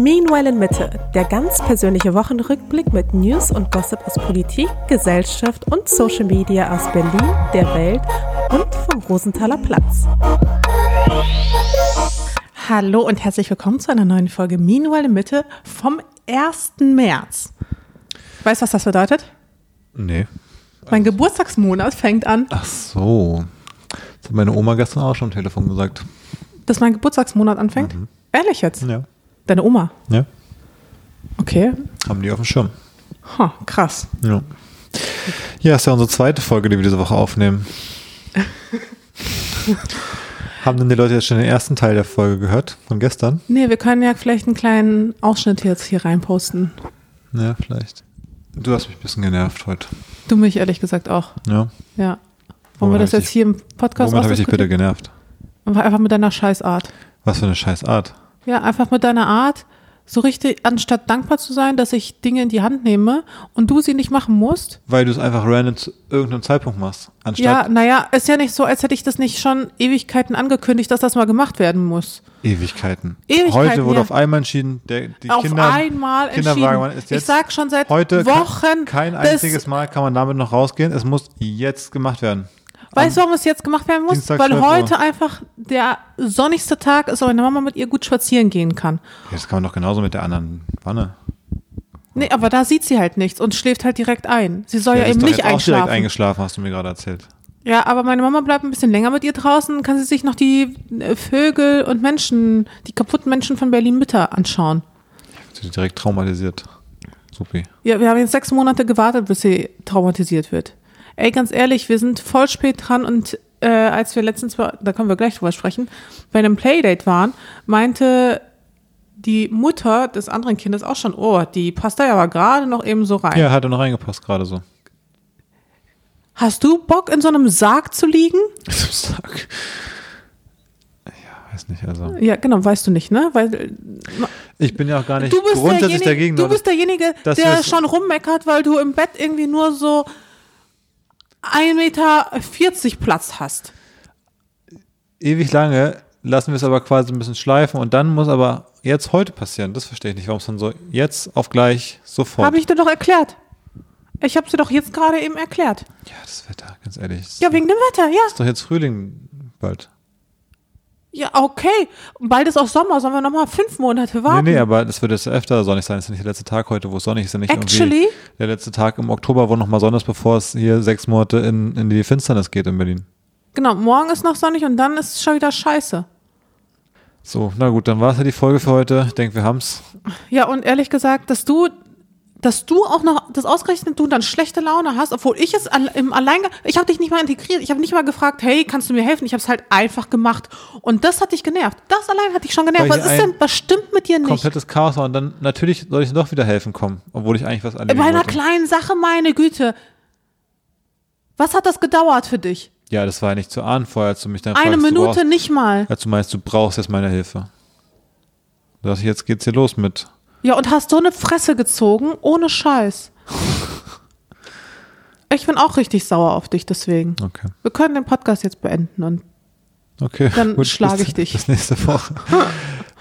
Meanwhile in Mitte, der ganz persönliche Wochenrückblick mit News und Gossip aus Politik, Gesellschaft und Social Media aus Berlin, der Welt und vom Rosenthaler Platz. Hallo und herzlich willkommen zu einer neuen Folge Meanwhile in Mitte vom 1. März. Weißt du, was das bedeutet? Nee. Mein Geburtstagsmonat fängt an. Ach so. Das hat meine Oma gestern auch schon am Telefon gesagt. Dass mein Geburtstagsmonat anfängt? Mhm. Ehrlich jetzt? Ja. Deine Oma? Ja. Okay. Haben die auf dem Schirm. Ha, krass. Ja. Ja, ist ja unsere zweite Folge, die wir diese Woche aufnehmen. Haben denn die Leute jetzt schon den ersten Teil der Folge gehört? Von gestern? Nee, wir können ja vielleicht einen kleinen Ausschnitt jetzt hier reinposten. Ja, vielleicht. Du hast mich ein bisschen genervt heute. Du mich ehrlich gesagt auch. Ja. Ja. Wollen wir das hab ich jetzt hier im Podcast Womit habe ich dich bitte genervt? Einfach mit deiner Scheißart. Was für eine scheiß Art. Ja, einfach mit deiner Art, so richtig, anstatt dankbar zu sein, dass ich Dinge in die Hand nehme und du sie nicht machen musst. Weil du es einfach random zu irgendeinem Zeitpunkt machst. Anstatt Ja, naja, ist ja nicht so, als hätte ich das nicht schon Ewigkeiten angekündigt, dass das mal gemacht werden muss. Ewigkeiten. Ewigkeiten, Heute wurde ja. auf einmal entschieden, der, die Auf Kinder, einmal entschieden. ist jetzt ich sag schon seit heute Wochen, kein einziges Mal kann man damit noch rausgehen. Es muss jetzt gemacht werden. Weißt du, warum es jetzt gemacht werden muss? Dienstag, Weil 12 Uhr. heute einfach der sonnigste Tag ist und meine Mama mit ihr gut spazieren gehen kann. Ja, das kann man doch genauso mit der anderen Wanne. Nee, aber da sieht sie halt nichts und schläft halt direkt ein. Sie soll ja, ist eben nicht jetzt auch direkt einschlafen. eingeschlafen, hast du mir gerade erzählt. Ja, aber meine Mama bleibt ein bisschen länger mit ihr draußen, kann sie sich noch die äh, Vögel und Menschen, die kaputten Menschen von Berlin-Mitte anschauen. Sie ist direkt traumatisiert. Supi. Ja, wir haben jetzt sechs Monate gewartet, bis sie traumatisiert wird. Ey, ganz ehrlich, wir sind voll spät dran und äh, als wir letztens, da können wir gleich drüber sprechen, bei einem Playdate waren, meinte die Mutter des anderen Kindes auch schon, oh, die passt da ja aber gerade noch eben so rein. Ja, hat er noch reingepasst gerade so. Hast du Bock, in so einem Sarg zu liegen? Samstag. Ja, weiß nicht, also. Ja, genau, weißt du nicht, ne? Weil Ich bin ja auch gar nicht du bist grundsätzlich derjenige, dagegen. du bist derjenige, der schon rummeckert, weil du im Bett irgendwie nur so 1,40 Meter Platz hast. ewig lange lassen wir es aber quasi ein bisschen schleifen und dann muss aber jetzt heute passieren. Das verstehe ich nicht, warum es dann so jetzt auf gleich sofort. Habe ich dir doch erklärt. Ich habe sie doch jetzt gerade eben erklärt. ja, das Wetter, ganz ehrlich. Ja, wegen dem Wetter, ja. ist doch jetzt Frühling bald. Ja, okay. Bald ist auch Sommer, sollen wir nochmal fünf Monate warten? Nee, nee, aber das wird jetzt öfter sonnig sein. Das ist nicht der letzte Tag heute, wo es sonnig ist. Ja nicht Actually? der letzte Tag im Oktober, wo nochmal sonnig ist, bevor es hier sechs Monate in, in die Finsternis geht in Berlin. Genau, morgen ist noch sonnig und dann ist es schon wieder scheiße. So, na gut, dann war es ja die Folge für heute. Ich denke, wir haben's. Ja, und ehrlich gesagt, dass du, dass du auch noch, das ausgerechnet du dann schlechte Laune hast, obwohl ich es im Alleingang, ich habe dich nicht mal integriert, ich habe nicht mal gefragt, hey, kannst du mir helfen? Ich habe es halt einfach gemacht. Und das hat dich genervt. Das allein hat dich schon genervt. Weil Was ist denn, was stimmt mit dir nicht? Komplettes Chaos und dann natürlich soll ich doch wieder helfen kommen, obwohl ich eigentlich was Bei erledigen einer wollte. kleinen Sache, meine Güte. Was hat das gedauert für dich? Ja, das war ja nicht zu ahnen vorher, als du mich dann Eine fragst, Minute brauchst, nicht mal. als du meinst, du brauchst jetzt meine Hilfe. Sagst, jetzt geht's hier los mit. Ja, und hast so eine Fresse gezogen, ohne Scheiß. Ich bin auch richtig sauer auf dich deswegen. Okay. Wir können den Podcast jetzt beenden und Okay. Dann schlage ich dich. Bis nächste Woche.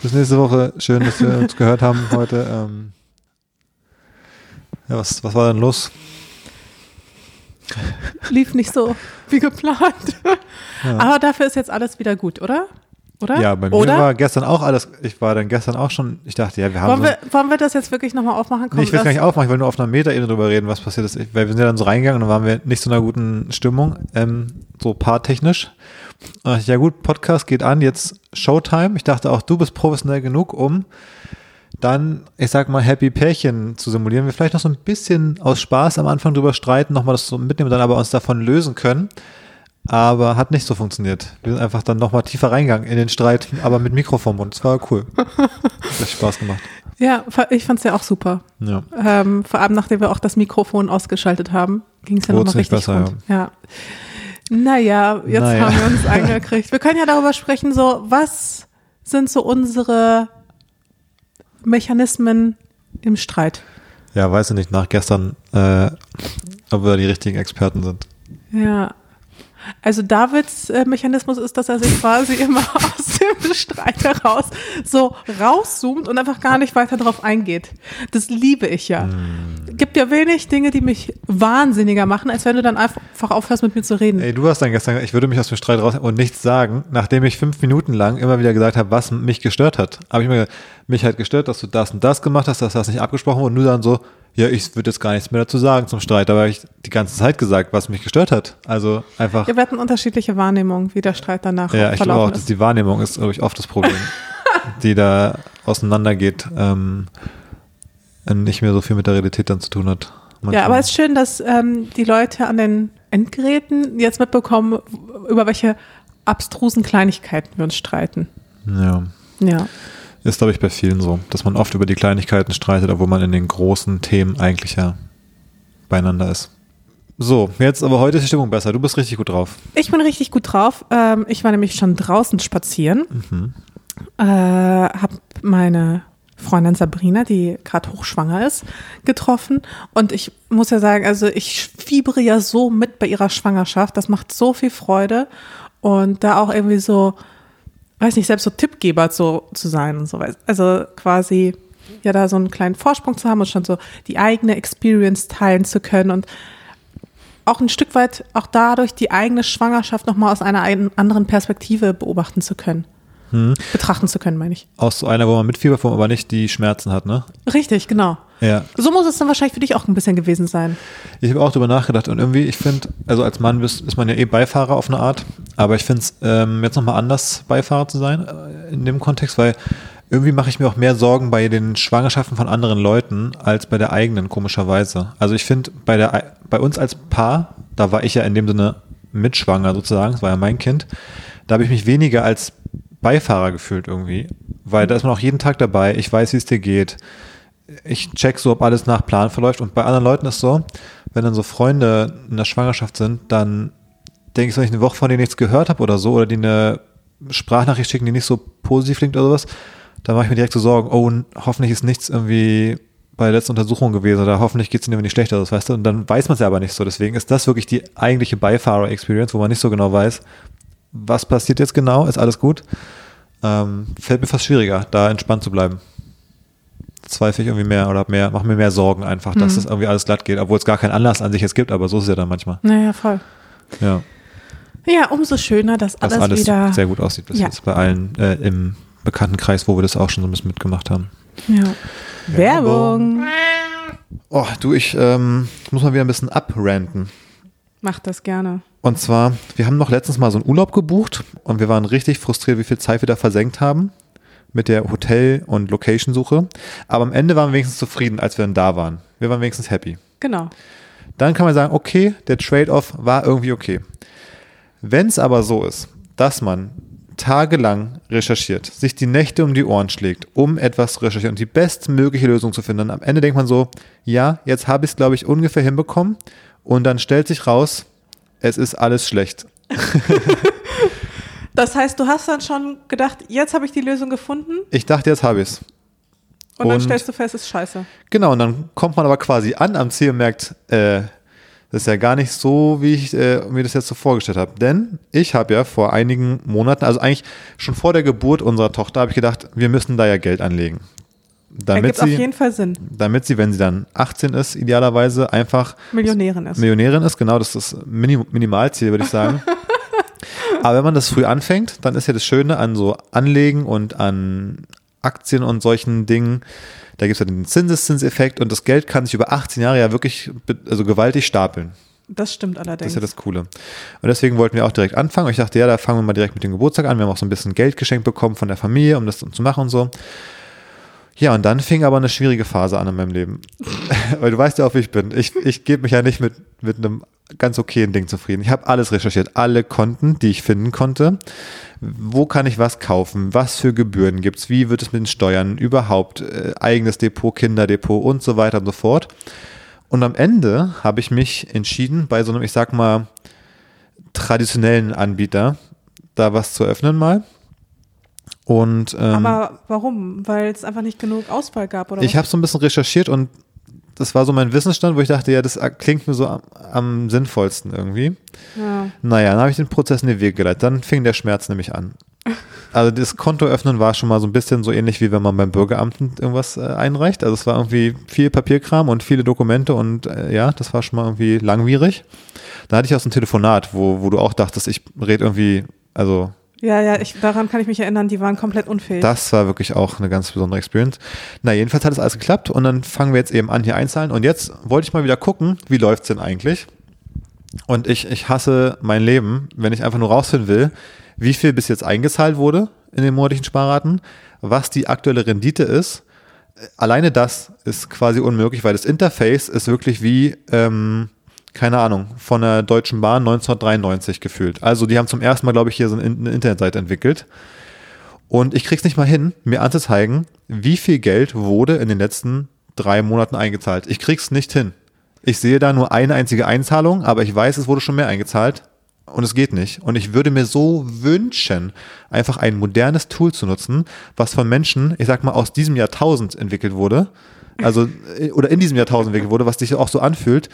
bis nächste Woche. Schön, dass wir uns gehört haben heute. Ähm ja, was, was war denn los? lief nicht so wie geplant. Aber dafür ist jetzt alles wieder gut, oder? Oder? Ja, bei mir oder? war gestern auch alles, ich war dann gestern auch schon, ich dachte, ja, wir haben wollen, so, wir, wollen wir das jetzt wirklich nochmal aufmachen? nee, ich will es gar nicht aufmachen, ich will nur auf einer Metaebene drüber reden, was passiert ist. Ich, weil wir sind ja dann so reingegangen und dann waren wir nicht so in einer guten Stimmung, ähm, so paartechnisch. Und ich, ja gut, Podcast geht an, jetzt Showtime. Ich dachte auch, du bist professionell genug, um dann, ich sag mal, Happy Pärchen zu simulieren. Wir vielleicht noch so ein bisschen aus Spaß am Anfang drüber streiten, nochmal das so mitnehmen, dann aber uns davon lösen können. Aber hat nicht so funktioniert. Wir sind einfach dann nochmal tiefer reingegangen in den Streit, aber mit Mikrofon und es war cool. Hat echt Spaß gemacht. Ja, ich fand es ja auch super. Ja. Ähm, vor allem, nachdem wir auch das Mikrofon ausgeschaltet haben, ging es ja nochmal richtig besser, rund. Ja. Naja, jetzt Naja. haben wir uns eingekriegt. Wir können ja darüber sprechen, so, was sind so unsere Mechanismen im Streit? Ja, weiß ich nicht, nach gestern, äh, ob wir die richtigen Experten sind. Ja. Also Davids äh, Mechanismus ist, dass er sich quasi immer aus dem Streit heraus so rauszoomt und einfach gar nicht weiter drauf eingeht. Das liebe ich ja. Hm. Gibt ja wenig Dinge, die mich wahnsinniger machen, als wenn du dann einfach aufhörst, mit mir zu reden. Ey, du hast dann gestern, gesagt, ich würde mich aus dem Streit raus und nichts sagen, nachdem ich fünf Minuten lang immer wieder gesagt habe, was mich gestört hat. Habe ich mir mich hat gestört, dass du das und das gemacht hast, dass das nicht abgesprochen wurde und du dann so, ja, ich würde jetzt gar nichts mehr dazu sagen zum Streit. Habe ich die ganze Zeit gesagt, was mich gestört hat. Also einfach. Ja, wir hatten unterschiedliche Wahrnehmungen, wie der Streit danach Ja, ich glaube auch, dass die Wahrnehmung ist, glaube ich, oft das Problem, die da auseinandergeht, ähm, und nicht mehr so viel mit der Realität dann zu tun hat. Ja, Manchmal. aber es ist schön, dass ähm, die Leute an den Endgeräten jetzt mitbekommen, über welche abstrusen Kleinigkeiten wir uns streiten. Ja. Ja. Ist, glaube ich, bei vielen so, dass man oft über die Kleinigkeiten streitet, obwohl man in den großen Themen eigentlich ja beieinander ist. So, jetzt aber heute ist die Stimmung besser. Du bist richtig gut drauf. Ich bin richtig gut drauf. Ähm, ich war nämlich schon draußen spazieren. Mhm. Äh, habe meine Freundin Sabrina, die gerade hochschwanger ist, getroffen. Und ich muss ja sagen, also ich fiebere ja so mit bei ihrer Schwangerschaft. Das macht so viel Freude. Und da auch irgendwie so, weiß nicht, selbst so Tippgeber zu, zu sein und so. Also quasi ja da so einen kleinen Vorsprung zu haben und schon so die eigene Experience teilen zu können und auch ein Stück weit auch dadurch die eigene Schwangerschaft nochmal aus einer ein- anderen Perspektive beobachten zu können. Betrachten zu können, meine ich. Aus so einer, wo man mitfiebert, wo man aber nicht die Schmerzen hat, ne? Richtig, genau. Ja. So muss es dann wahrscheinlich für dich auch ein bisschen gewesen sein. Ich habe auch drüber nachgedacht und irgendwie, ich finde, also als Mann bist, ist man ja eh Beifahrer auf eine Art, aber ich finde es ähm, jetzt nochmal anders, Beifahrer zu sein äh, in dem Kontext, weil irgendwie mache ich mir auch mehr Sorgen bei den Schwangerschaften von anderen Leuten als bei der eigenen, komischerweise. Also ich finde, bei, der, bei uns als Paar, da war ich ja in dem Sinne mitschwanger sozusagen, das war ja mein Kind, da habe ich mich weniger als Beifahrer gefühlt irgendwie, weil da ist man auch jeden Tag dabei, ich weiß, wie es dir geht, ich check so, ob alles nach Plan verläuft. Und bei anderen Leuten ist so, wenn dann so Freunde in der Schwangerschaft sind, dann denke ich, wenn ich eine Woche von denen nichts gehört habe oder so, oder die eine Sprachnachricht schicken, die nicht so positiv klingt oder sowas, dann mache ich mir direkt so Sorgen, oh, hoffentlich ist nichts irgendwie bei der letzten Untersuchung gewesen oder hoffentlich geht es ihnen nicht schlechter, das weißt du, und dann weiß man es ja aber nicht so. Deswegen ist das wirklich die eigentliche Beifahrer-Experience, wo man nicht so genau weiß, was passiert jetzt genau, ist alles gut. Ähm, fällt mir fast schwieriger, da entspannt zu bleiben zweifle ich irgendwie mehr oder mehr, mache mir mehr Sorgen einfach, dass das irgendwie alles glatt geht, obwohl es gar keinen Anlass an sich jetzt gibt, aber so ist es ja dann manchmal. Naja, voll. Ja, Ja, umso schöner, dass dass alles, alles wieder. sehr gut aussieht bis Ja. jetzt bei allen äh, im Bekanntenkreis, wo wir das auch schon so ein bisschen mitgemacht haben. Ja. Werbung. Oh, du, ich ähm, muss mal wieder ein bisschen abranten. Mach das gerne. Und zwar, wir haben noch letztens mal so einen Urlaub gebucht und wir waren richtig frustriert, wie viel Zeit wir da versenkt haben mit der Hotel- und Location-Suche. Aber am Ende waren wir wenigstens zufrieden, als wir dann da waren. Wir waren wenigstens happy. Genau. dann kann man sagen, okay, der Trade-off war irgendwie okay. Wenn es aber so ist, dass man tagelang recherchiert, sich die Nächte um die Ohren schlägt, um etwas zu recherchieren und die bestmögliche Lösung zu finden, am Ende denkt man so, ja, jetzt habe ich es, glaube ich, ungefähr hinbekommen und dann stellt sich raus, es ist alles schlecht. Das heißt, du hast dann schon gedacht, jetzt habe ich die Lösung gefunden Ich dachte, jetzt habe ich es. und, dann Und- stellst du fest, es ist scheiße. Genau, und dann kommt man aber quasi an am Ziel und merkt, äh, das ist ja gar nicht so, wie ich äh, mir das jetzt so vorgestellt habe. Denn ich habe ja vor einigen Monaten, also eigentlich schon vor der Geburt unserer Tochter, habe ich gedacht, wir müssen da ja Geld anlegen. Damit Ergibt auf sie, jeden Fall Sinn. damit sie, wenn sie dann 18 ist, idealerweise einfach Millionärin ist. Millionärin ist. Genau, das ist das Minim Minimalziel, würde ich sagen. Aber wenn man das früh anfängt, dann ist ja das Schöne an so Anlegen und an Aktien und solchen Dingen, da gibt es ja den Zinseszinseffekt und das Geld kann sich über 18 Jahre ja wirklich also gewaltig stapeln. Das stimmt Das allerdings. ist ja das Coole. Und deswegen wollten wir auch direkt anfangen. Ich dachte, ja, da fangen wir mal direkt mit dem Geburtstag an. Wir haben auch so ein bisschen Geld geschenkt bekommen von der Familie, um das zu machen und so. Ja, und dann fing aber eine schwierige Phase an in meinem Leben. Weil du weißt ja auch, wie ich bin. Ich, ich gebe mich ja nicht mit, mit einem ganz okayen Ding zufrieden. Ich habe alles recherchiert, alle Konten, die ich finden konnte. Wo kann ich was kaufen? Was für Gebühren gibt's? Wie wird es mit den Steuern? Überhaupt äh, eigenes Depot, Kinderdepot und so weiter und so fort. Und am Ende habe ich mich entschieden, bei so einem, ich sag mal, traditionellen Anbieter da was zu öffnen mal. Und ähm, Aber warum? Weil es einfach nicht genug Auswahl gab, oder ich habe so ein bisschen recherchiert und das war so mein Wissensstand, wo ich dachte, ja, das klingt mir so am, am sinnvollsten irgendwie. Ja. Naja, dann habe ich den Prozess in die Wege geleitet. Dann fing der Schmerz nämlich an. Also das Konto öffnen war schon mal so ein bisschen so ähnlich wie wenn man beim Bürgeramt irgendwas äh, einreicht. Also es war irgendwie viel Papierkram und viele Dokumente und äh, ja, das war schon mal irgendwie langwierig. Da hatte ich auch so ein Telefonat, wo, wo du auch dachtest, ich rede irgendwie, also Ja, ja, ich, daran kann ich mich erinnern, die waren komplett unfähig. das war wirklich auch eine ganz besondere Experience. Na, jedenfalls hat es alles geklappt und dann fangen wir jetzt eben an, hier einzahlen. Und jetzt wollte ich mal wieder gucken, wie läuft's denn eigentlich? Und ich, ich hasse mein Leben, wenn ich einfach nur rausfinden will, wie viel bis jetzt eingezahlt wurde in den monatlichen Sparraten, was die aktuelle Rendite ist. Alleine das ist quasi unmöglich, weil das Interface ist wirklich wie, ähm, keine Ahnung, von der Deutschen Bahn 1993 gefühlt. Also die haben zum ersten Mal, glaube ich, hier so eine Internetseite entwickelt. Und ich krieg's nicht mal hin, mir anzuzeigen, wie viel Geld wurde in den letzten drei Monaten eingezahlt. Ich krieg's nicht hin. Ich sehe da nur eine einzige Einzahlung, aber ich weiß, es wurde schon mehr eingezahlt und es geht nicht. Und ich würde mir so wünschen, einfach ein modernes Tool zu nutzen, was von Menschen, ich sag mal, aus diesem Jahrtausend entwickelt wurde, also äh, oder in diesem Jahrtausend entwickelt wurde, was sich auch so anfühlt.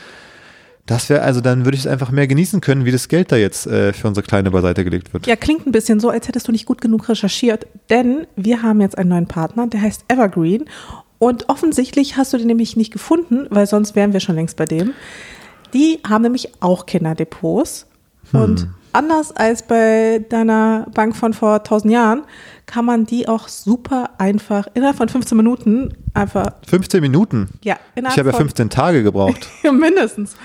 Das wäre also, dann würde ich es einfach mehr genießen können, wie das Geld da jetzt äh, für unsere Kleine beiseite gelegt wird. Ja, klingt ein bisschen so, als hättest du nicht gut genug recherchiert, denn wir haben jetzt einen neuen Partner, der heißt Evergreen. Und offensichtlich hast du den nämlich nicht gefunden, weil sonst wären wir schon längst bei dem. Die haben nämlich auch Kinderdepots. Und anders als bei deiner Bank von vor 1000 Jahren, kann man die auch super einfach innerhalb von 15 Minuten einfach, 15 Minuten. ja, innerhalb Ich habe ja von 15 Tage gebraucht. Ja, mindestens.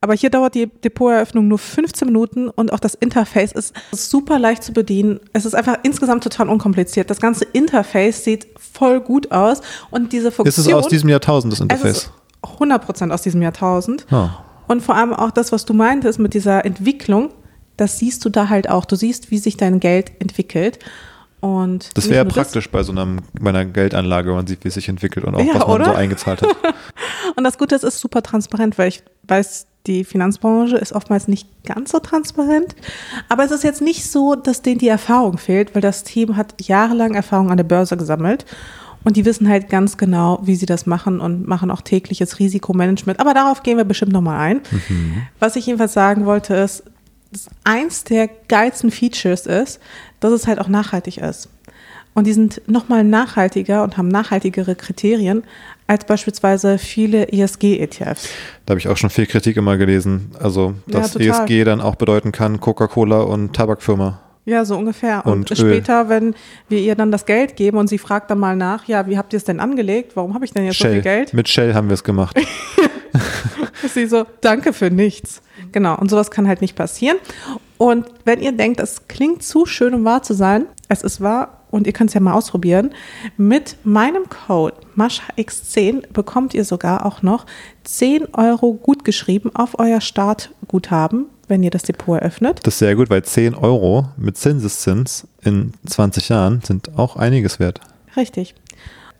Aber hier dauert die Depoteröffnung nur 15 Minuten und auch das Interface ist super leicht zu bedienen. Es ist einfach insgesamt total unkompliziert. Das ganze Interface sieht voll gut aus und diese Funktion. Ist es aus diesem Jahrtausend, das es Interface? ist 100% aus diesem Jahrtausend. Ah. Und vor allem auch das, was du meintest mit dieser Entwicklung, das siehst du da halt auch. Du siehst, wie sich dein Geld entwickelt. Und Das wäre nur praktisch bei so einem, bei einer Geldanlage, wenn man sieht, wie es sich entwickelt und auch Ja, was man oder? so eingezahlt hat. Und das Gute ist, es ist super transparent, weil ich weiß, die Finanzbranche ist oftmals nicht ganz so transparent. Aber es ist jetzt nicht so, dass denen die Erfahrung fehlt, weil das Team hat jahrelang Erfahrung an der Börse gesammelt. Und die wissen halt ganz genau, wie sie das machen und machen auch tägliches Risikomanagement. Aber darauf gehen wir bestimmt nochmal ein. Was ich jedenfalls sagen wollte, ist, eins der geilsten Features ist, dass es halt auch nachhaltig ist. Und die sind nochmal nachhaltiger und haben nachhaltigere Kriterien als beispielsweise viele ESG-ETFs. Da habe ich auch schon viel Kritik immer gelesen. Also, Ja, dass total. ESG dann auch bedeuten kann, Coca-Cola und Tabakfirma. Ja, so ungefähr. Und, Und Öl. später, wenn wir ihr dann das Geld geben und sie fragt dann mal nach, ja, wie habt ihr es denn angelegt? Warum habe ich denn jetzt so viel Shell. Geld? Mit Shell haben wir es gemacht. ist sie so, danke für nichts. Genau, und sowas kann halt nicht passieren. Und wenn ihr denkt, das klingt zu schön, um wahr zu sein, es ist wahr und ihr könnt es ja mal ausprobieren. Mit meinem Code MASCHAX10 bekommt ihr sogar auch noch 10 Euro gutgeschrieben auf euer Startguthaben, wenn ihr das Depot eröffnet. Das ist sehr gut, weil 10 Euro mit Zinseszins in 20 Jahren sind auch einiges wert. Richtig.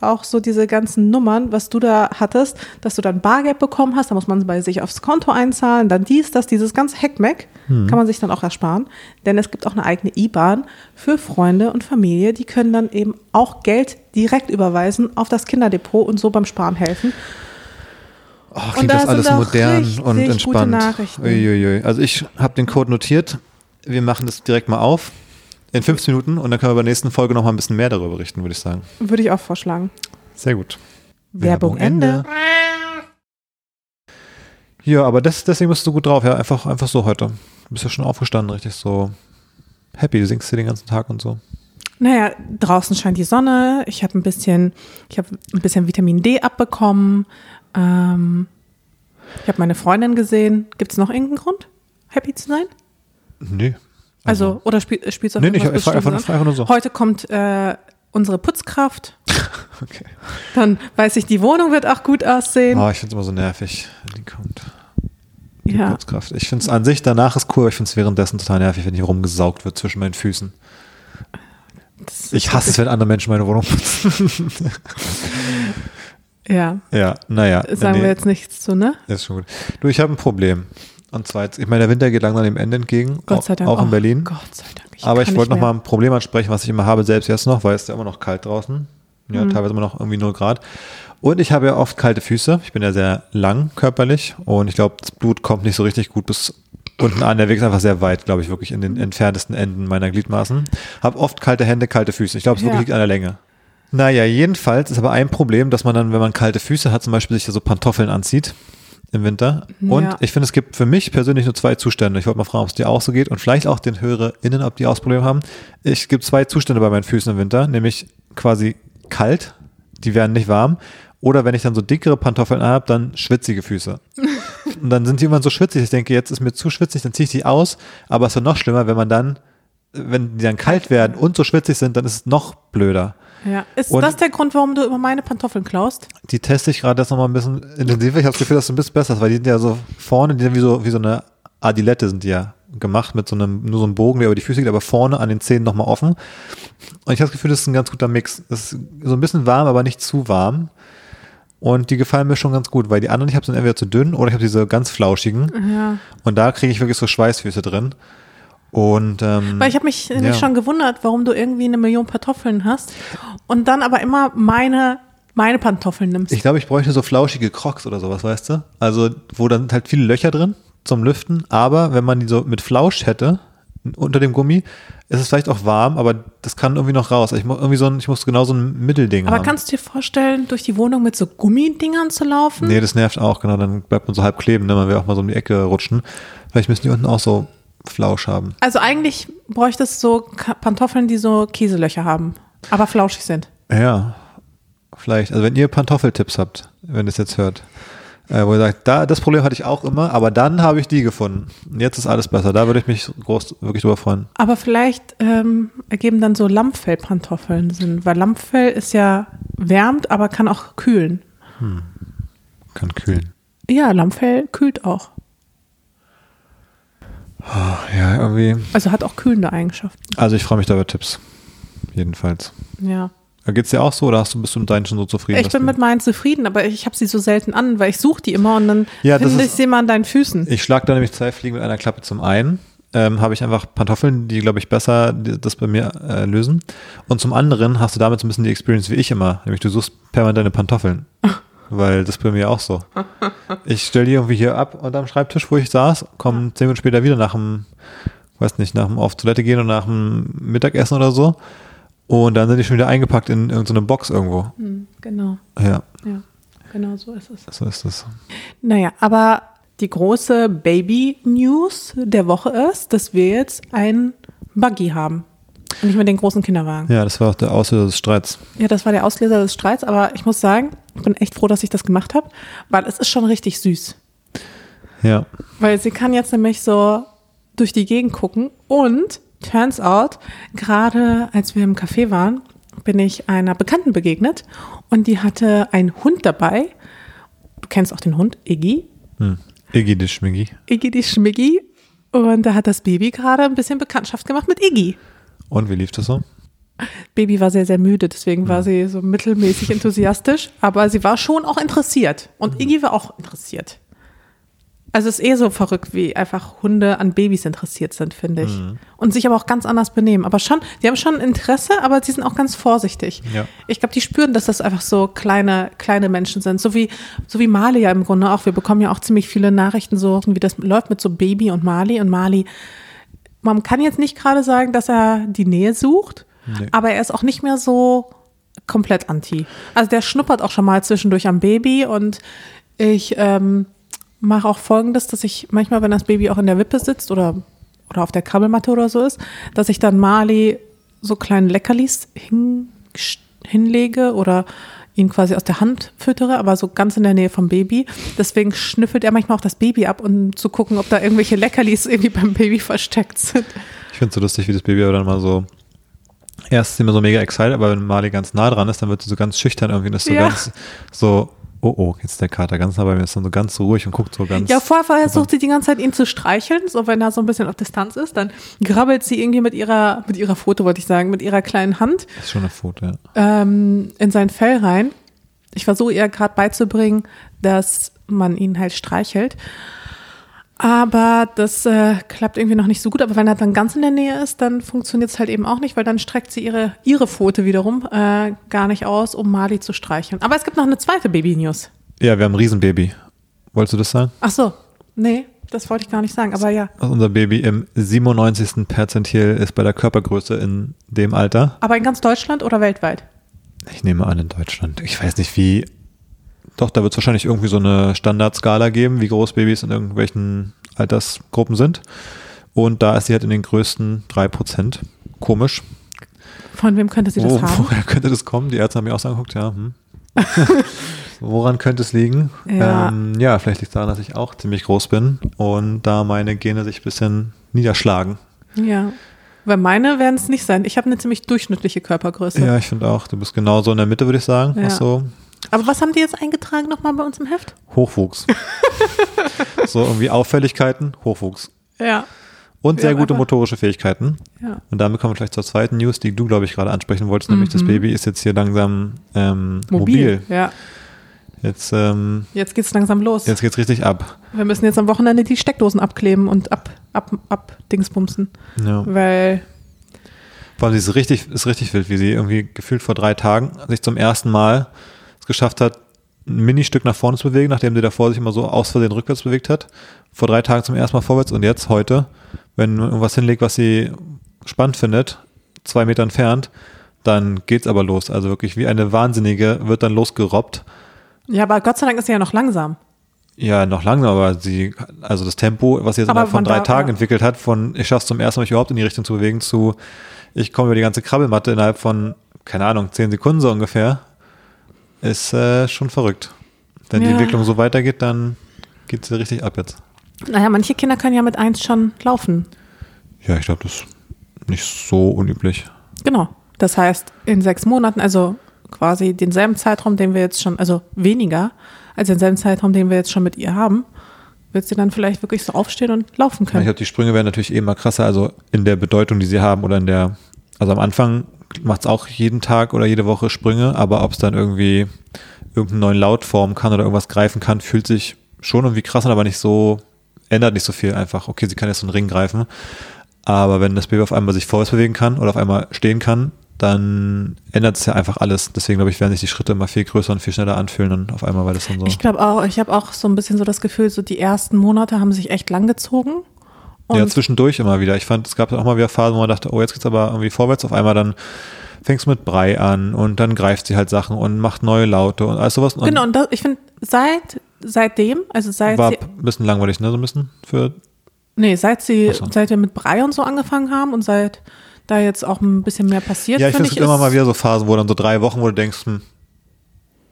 Auch so diese ganzen Nummern, was du da hattest, dass du dann Bargeld bekommen hast, da muss man bei sich aufs Konto einzahlen, dann dies, das, dieses ganze Heckmeck, kann man sich dann auch ersparen. Denn es gibt auch eine eigene IBAN für Freunde und Familie, die können dann eben auch Geld direkt überweisen auf das Kinderdepot und so beim Sparen helfen. Oh, klingt da das alles modern richtig und entspannt. Uiuiui. Also ich habe den Code notiert. Wir machen das direkt mal auf in 15 Minuten und dann können wir bei der nächsten Folge noch mal ein bisschen mehr darüber berichten, würde ich sagen. Würde ich auch vorschlagen. Sehr gut. Werbung Ende. Ja, aber das, deswegen bist du gut drauf. Ja, einfach, einfach so heute. Du bist ja schon aufgestanden, richtig so happy. Du singst hier den ganzen Tag und so. Naja, draußen scheint die Sonne. Ich habe ein bisschen, ich habe ein bisschen Vitamin D abbekommen. Ähm, ich habe meine Freundin gesehen. Gibt es noch irgendeinen Grund, happy zu sein? Nee. Also, oder spiel, spielst du auf Nee, nee, ich, ich frage einfach, Bestimmtes frag einfach nur so. Heute kommt äh, unsere Putzkraft. Okay. Dann weiß ich, die Wohnung wird auch gut aussehen. Oh, ich finde es immer so nervig, wenn die kommt. Die ja. Putzkraft. Ich finde es an sich danach ist cool, aber ich finde es währenddessen total nervig, wenn hier rumgesaugt wird zwischen meinen Füßen. Ich hasse es, wenn andere Menschen meine Wohnung putzen. Ja, ja, naja. sagen nee, wir jetzt nichts zu, ne? Ist schon gut. Du, ich habe ein Problem. Und zwar jetzt, ich meine, der Winter geht langsam dem Ende entgegen. Gott sei Dank. Auch in Oh, Berlin. Gott sei Dank. aber ich wollte nicht noch mal mehr. ein Problem ansprechen, was ich immer habe, selbst jetzt noch, weil es ist ja immer noch kalt draußen. Ja, Mhm. teilweise immer noch irgendwie 0 Grad. Und ich habe ja oft kalte Füße. Ich bin ja sehr lang körperlich und ich glaube, das Blut kommt nicht so richtig gut bis unten an. Der Weg ist einfach sehr weit, glaube ich, wirklich in den entferntesten Enden meiner Gliedmaßen. Hab oft kalte Hände, kalte Füße. Ich glaube, es Ja. wirklich liegt an der Länge. Naja, jedenfalls ist aber ein Problem, dass man dann, wenn man kalte Füße hat, zum Beispiel sich da so Pantoffeln anzieht im Winter. Und Ja. ich finde, es gibt für mich persönlich nur zwei Zustände. Ich wollte mal fragen, ob es dir auch so geht und vielleicht auch den HörerInnen, ob die auch das Problem haben. Ich gibt zwei Zustände bei meinen Füßen im Winter, nämlich quasi kalt, die werden nicht warm. Oder wenn ich dann so dickere Pantoffeln habe, dann schwitzige Füße. Und dann sind die immer so schwitzig. Ich denke, jetzt ist mir zu schwitzig, dann ziehe ich die aus. Aber es ist noch schlimmer, wenn man dann, wenn die dann kalt werden und so schwitzig sind, dann ist es noch blöder. Ja. Ist Und- das der Grund, warum du immer meine Pantoffeln klaust? Die teste ich gerade jetzt nochmal ein bisschen intensiver. Ich habe das Gefühl, dass es ein bisschen besser ist, weil die sind ja so vorne, die sind wie so, wie so eine Adilette sind die ja gemacht mit so einem, nur so einem Bogen, der über die Füße geht, aber vorne an den Zähnen nochmal offen. Und ich habe das Gefühl, das ist ein ganz guter Mix. Es ist so ein bisschen warm, aber nicht zu warm. Und die gefallen mir schon ganz gut, weil die anderen, ich habe sind entweder zu dünn oder ich habe diese ganz flauschigen. Ja. Und da kriege ich wirklich so Schweißfüße drin. Und ähm, Weil ich habe mich nämlich Ja. schon gewundert, warum du irgendwie eine Million Pantoffeln hast und dann aber immer meine, meine Pantoffeln nimmst. Ich glaube, ich bräuchte so flauschige Crocs oder sowas, weißt du? Also, wo dann halt viele Löcher drin zum Lüften, aber wenn man die so mit Flausch hätte, unter dem Gummi, ist es vielleicht auch warm, aber das kann irgendwie noch raus. Ich muss irgendwie so ein, ich muss genau so ein Mittelding aber haben. kannst du dir vorstellen, durch die Wohnung mit so Gummidingern zu laufen? nee, das nervt auch, genau, dann bleibt man so halb kleben, ne? man will auch mal so um die Ecke rutschen. Vielleicht müssen die unten auch so Flausch haben. Also eigentlich bräuchtest du so Pantoffeln, die so Käselöcher haben, aber flauschig sind. Ja, vielleicht. Also wenn ihr Pantoffeltipps habt, wenn ihr es jetzt hört, äh, wo ihr sagt, da, das Problem hatte ich auch immer, aber dann habe ich die gefunden. Und Jetzt ist alles besser. Da würde ich mich groß wirklich drüber freuen. Aber vielleicht ähm, ergeben dann so Lammfellpantoffeln Sinn, weil Lammfell ist ja wärmt, aber kann auch kühlen. Kann kühlen. Ja, Lammfell kühlt auch. Ja, irgendwie. Also hat auch kühlende Eigenschaften. Also ich freue mich da über Tipps. Jedenfalls. Ja. Geht es dir auch so oder hast du, bist du mit deinen schon so zufrieden? Ich bin mit meinen zufrieden, aber ich habe sie so selten an, weil ich suche die immer und dann Ja, finde ich sie immer an deinen Füßen. Ich schlage da nämlich zwei Fliegen mit einer Klappe zum einen. Ähm, habe ich einfach Pantoffeln, die, glaube ich, besser das bei mir äh, lösen. Und zum anderen hast du damit so ein bisschen die Experience wie ich immer. Nämlich du suchst permanent deine Pantoffeln. Weil das ist bei mir auch so. Ich stelle die irgendwie hier ab unterm Schreibtisch, wo ich saß, komme zehn Minuten später wieder nach dem, weiß nicht, nach dem auf Toilette gehen und nach dem Mittagessen oder so. Und dann sind die schon wieder eingepackt in irgendeine Box irgendwo. Hm, genau, Ja, ja, genau so ist es. so ist es. Naja, aber die große Baby-News der Woche ist, dass wir jetzt ein Buggy haben. Und nicht mehr den großen Kinderwagen. Ja, das war auch der Auslöser des Streits. Ja, das war der Auslöser des Streits, aber ich muss sagen, ich bin echt froh, dass ich das gemacht habe, weil es ist schon richtig süß. Ja. Weil sie kann jetzt nämlich so durch die Gegend gucken und turns out, gerade als wir im Café waren, bin ich einer Bekannten begegnet und die hatte einen Hund dabei. Du kennst auch den Hund, Iggy. Hm. Iggy die Schmiggy. Iggy die Schmiggy. Und da hat das Baby gerade ein bisschen Bekanntschaft gemacht mit Iggy. Und wie lief das so? Baby war sehr, sehr müde, deswegen war sie so mittelmäßig enthusiastisch, aber sie war schon auch interessiert. Und Iggy war auch interessiert. Also es ist eh so verrückt, wie einfach Hunde an Babys interessiert sind, finde ich. Und sich aber auch ganz anders benehmen. Aber schon, die haben schon Interesse, aber sie sind auch ganz vorsichtig. Ja. Ich glaube, die spüren, dass das einfach so kleine, kleine Menschen sind. So wie, so wie Mali ja im Grunde auch. Wir bekommen ja auch ziemlich viele Nachrichten, so wie das läuft mit so Baby und Mali. Und Mali, man kann jetzt nicht gerade sagen, dass er die Nähe sucht, Nee. aber er ist auch nicht mehr so komplett anti. Also der schnuppert auch schon mal zwischendurch am Baby und ich ähm, mache auch folgendes, dass ich manchmal, wenn das Baby auch in der Wippe sitzt oder, oder auf der Krabbelmatte oder so ist, dass ich dann Mali so kleine Leckerlis hin, hinlege oder ihn quasi aus der Hand füttere, aber so ganz in der Nähe vom Baby. Deswegen schnüffelt er manchmal auch das Baby ab, um zu gucken, ob da irgendwelche Leckerlis irgendwie beim Baby versteckt sind. Ich finde es so lustig, wie das Baby aber dann mal so. Erst ist immer so mega excited, aber wenn Mali ganz nah dran ist, dann wird sie so ganz schüchtern irgendwie. und ist so Ja. ganz so, oh oh, jetzt ist der Kater ganz nah bei mir, ist dann so ganz ruhig und guckt so ganz. Ja, vorher versucht sie die ganze Zeit ihn zu streicheln, so wenn er so ein bisschen auf Distanz ist, dann grabbelt sie irgendwie mit ihrer, mit ihrer Foto, wollte ich sagen, mit ihrer kleinen Hand Das ist schon eine Foto, ja. ähm, in sein Fell rein. Ich versuche ihr gerade beizubringen, dass man ihn halt streichelt. Aber das äh, klappt irgendwie noch nicht so gut. Aber wenn er dann ganz in der Nähe ist, dann funktioniert es halt eben auch nicht, weil dann streckt sie ihre, ihre Pfote wiederum äh, gar nicht aus, um Mali zu streicheln. Aber es gibt noch eine zweite Baby-News. Ja, wir haben ein Riesenbaby. Wolltest du das sagen? Ach so. Nee, das wollte ich gar nicht sagen, aber ja. Also unser Baby im 97. Perzentil ist bei der Körpergröße in dem Alter. Aber in ganz Deutschland oder weltweit? Ich nehme an in Deutschland. Ich weiß nicht wie. Doch, da wird es wahrscheinlich irgendwie so eine Standardskala geben, wie groß Babys in irgendwelchen Altersgruppen sind. Und da ist sie halt in den größten 3%. Komisch. Von wem könnte sie das Wo, haben? woher könnte das kommen? Die Ärzte haben mich auch so angeguckt, ja. Hm. Woran könnte es liegen? Ja. Ähm, ja, vielleicht liegt es daran, dass ich auch ziemlich groß bin und da meine Gene sich ein bisschen niederschlagen. Ja. Weil meine werden es nicht sein. Ich habe eine ziemlich durchschnittliche Körpergröße. Ja, ich finde auch, du bist genauso in der Mitte, würde ich sagen. Ja. Was so Aber was haben die jetzt eingetragen nochmal bei uns im Heft? Hochwuchs. so irgendwie Auffälligkeiten, Hochwuchs. Ja. Und sehr gute einfach- motorische Fähigkeiten. Ja. Und damit kommen wir vielleicht zur zweiten News, die du, glaube ich, gerade ansprechen wolltest, nämlich das Mhm. Baby ist jetzt hier langsam ähm, mobil. Ja. Jetzt, ähm, Jetzt geht's langsam los. jetzt geht's richtig ab. Wir müssen jetzt am Wochenende die Steckdosen abkleben und ab, ab, ab Dingsbumsen. Ja. Weil, Vor allem, sie ist richtig, ist richtig wild, wie sie irgendwie gefühlt vor drei Tagen sich zum ersten Mal geschafft hat, ein Ministück nach vorne zu bewegen, nachdem sie davor sich immer so aus Versehen rückwärts bewegt hat. Vor drei Tagen zum ersten Mal vorwärts und jetzt heute, wenn man irgendwas hinlegt, was sie spannend findet, zwei Meter entfernt, dann geht's aber los. Also wirklich wie eine Wahnsinnige wird dann losgerobbt. ja, aber Gott sei Dank ist sie ja noch langsam. Ja, noch langsam, aber sie, also das Tempo, was sie jetzt innerhalb von von drei da- Tagen ja. entwickelt hat, von ich schaff's zum ersten Mal, mich überhaupt in die Richtung zu bewegen, zu ich komme über die ganze Krabbelmatte innerhalb von, keine Ahnung, zehn Sekunden so ungefähr, ist äh, schon verrückt. Wenn die Ja. Entwicklung so weitergeht, dann geht sie richtig ab jetzt. Naja, manche Kinder können ja mit eins schon laufen. Ja, ich glaube, das ist nicht so unüblich. Genau. Das heißt, in sechs Monaten, also quasi denselben Zeitraum, den wir jetzt schon, also weniger als denselben Zeitraum, den wir jetzt schon mit ihr haben, wird sie dann vielleicht wirklich so aufstehen und laufen Ich können. glaube, die Sprünge werden natürlich eh immer krasser, also in der Bedeutung, die sie haben oder in der, also am Anfang macht es auch jeden Tag oder jede Woche Sprünge, aber ob es dann irgendwie irgendeinen neuen Laut formen kann oder irgendwas greifen kann, fühlt sich schon irgendwie krass an, aber nicht so, ändert nicht so viel einfach. Okay, sie kann jetzt so einen Ring greifen, aber wenn das Baby auf einmal sich vorwärts bewegen kann oder auf einmal stehen kann, dann ändert es ja einfach alles. Deswegen glaube ich, werden sich die Schritte immer viel größer und viel schneller anfühlen dann auf einmal, weil das dann so. Ich glaube auch, ich habe auch so ein bisschen so das Gefühl, so die ersten Monate haben sich echt lang gezogen. Und ja, zwischendurch immer wieder. Ich fand, es gab auch mal wieder Phasen, wo man dachte, oh, jetzt geht's aber irgendwie vorwärts. Auf einmal dann fängst du mit Brei an und dann greift sie halt Sachen und macht neue Laute und alles sowas. Und genau, und das, ich finde, seit seitdem, also seit war ein bisschen langweilig, ne, so ein bisschen für, nee, seit sie, so. seit wir mit Brei und so angefangen haben und seit da jetzt auch ein bisschen mehr passiert, ja, ich finde, es immer mal wieder so Phasen, wo dann so drei Wochen, wo du denkst, hm,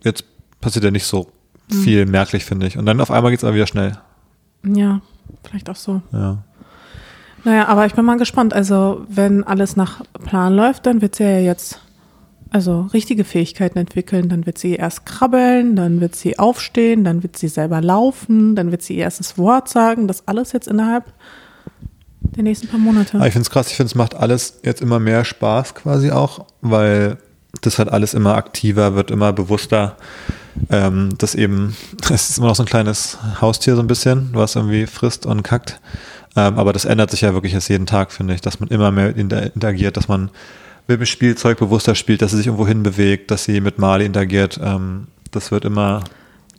jetzt passiert ja nicht so Hm. viel merklich, finde ich. Und dann auf einmal geht's aber wieder schnell. Ja, vielleicht auch so. Ja. Naja, aber ich bin mal gespannt. Also, wenn alles nach Plan läuft, dann wird sie ja jetzt also richtige Fähigkeiten entwickeln. Dann wird sie erst krabbeln, dann wird sie aufstehen, dann wird sie selber laufen, dann wird sie ihr erstes Wort sagen. Das alles jetzt innerhalb der nächsten paar Monate. Aber ich finde es krass, ich finde, es macht alles jetzt immer mehr Spaß quasi auch, weil das halt alles immer aktiver wird, immer bewusster. Ähm, das eben, es ist immer noch so ein kleines Haustier so ein bisschen, was irgendwie frisst und kackt. Ähm, aber das ändert sich ja wirklich erst jeden Tag, finde ich, dass man immer mehr inter- interagiert, dass man mit dem Spielzeug bewusster spielt, dass sie sich irgendwo hin bewegt, dass sie mit Mali interagiert. Ähm, das wird immer.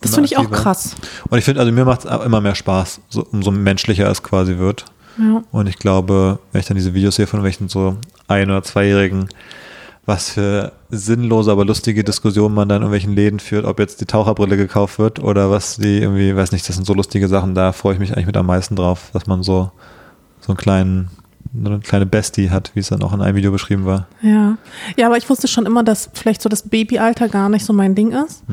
das finde ich auch krass. Und ich finde, also mir macht es immer mehr Spaß, so, umso menschlicher es quasi wird. Ja. Und ich glaube, wenn ich dann diese Videos sehe von welchen so ein- oder zweijährigen, was für sinnlose, aber lustige Diskussionen man dann in irgendwelchen Läden führt, ob jetzt die Taucherbrille gekauft wird oder was die irgendwie, weiß nicht, das sind so lustige Sachen, da freue ich mich eigentlich mit am meisten drauf, dass man so, so einen kleinen, eine kleine Bestie hat, wie es dann auch in einem Video beschrieben war. Ja. Ja, aber ich wusste schon immer, dass vielleicht so das Babyalter gar nicht so mein Ding ist.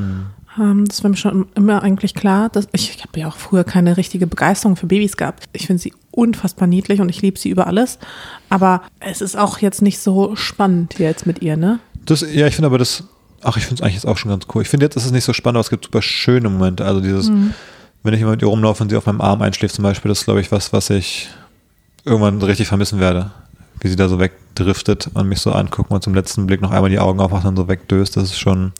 Ähm, das war mir schon immer eigentlich klar. Dass ich ich habe ja auch früher keine richtige Begeisterung für Babys gehabt. Ich finde sie unfassbar niedlich und ich liebe sie über alles. Aber es ist auch jetzt nicht so spannend jetzt mit ihr, ne? Das, ja, ich finde aber das, ach, ich finde es eigentlich jetzt auch schon ganz cool. Ich finde jetzt ist es nicht so spannend, aber es gibt super schöne Momente. Also dieses, wenn ich immer mit ihr rumlaufe und sie auf meinem Arm einschläft zum Beispiel, das ist, glaube ich, was, was ich irgendwann richtig vermissen werde. Wie sie da so wegdriftet und mich so anguckt und zum letzten Blick noch einmal die Augen aufmacht und so wegdöst. Das ist schon,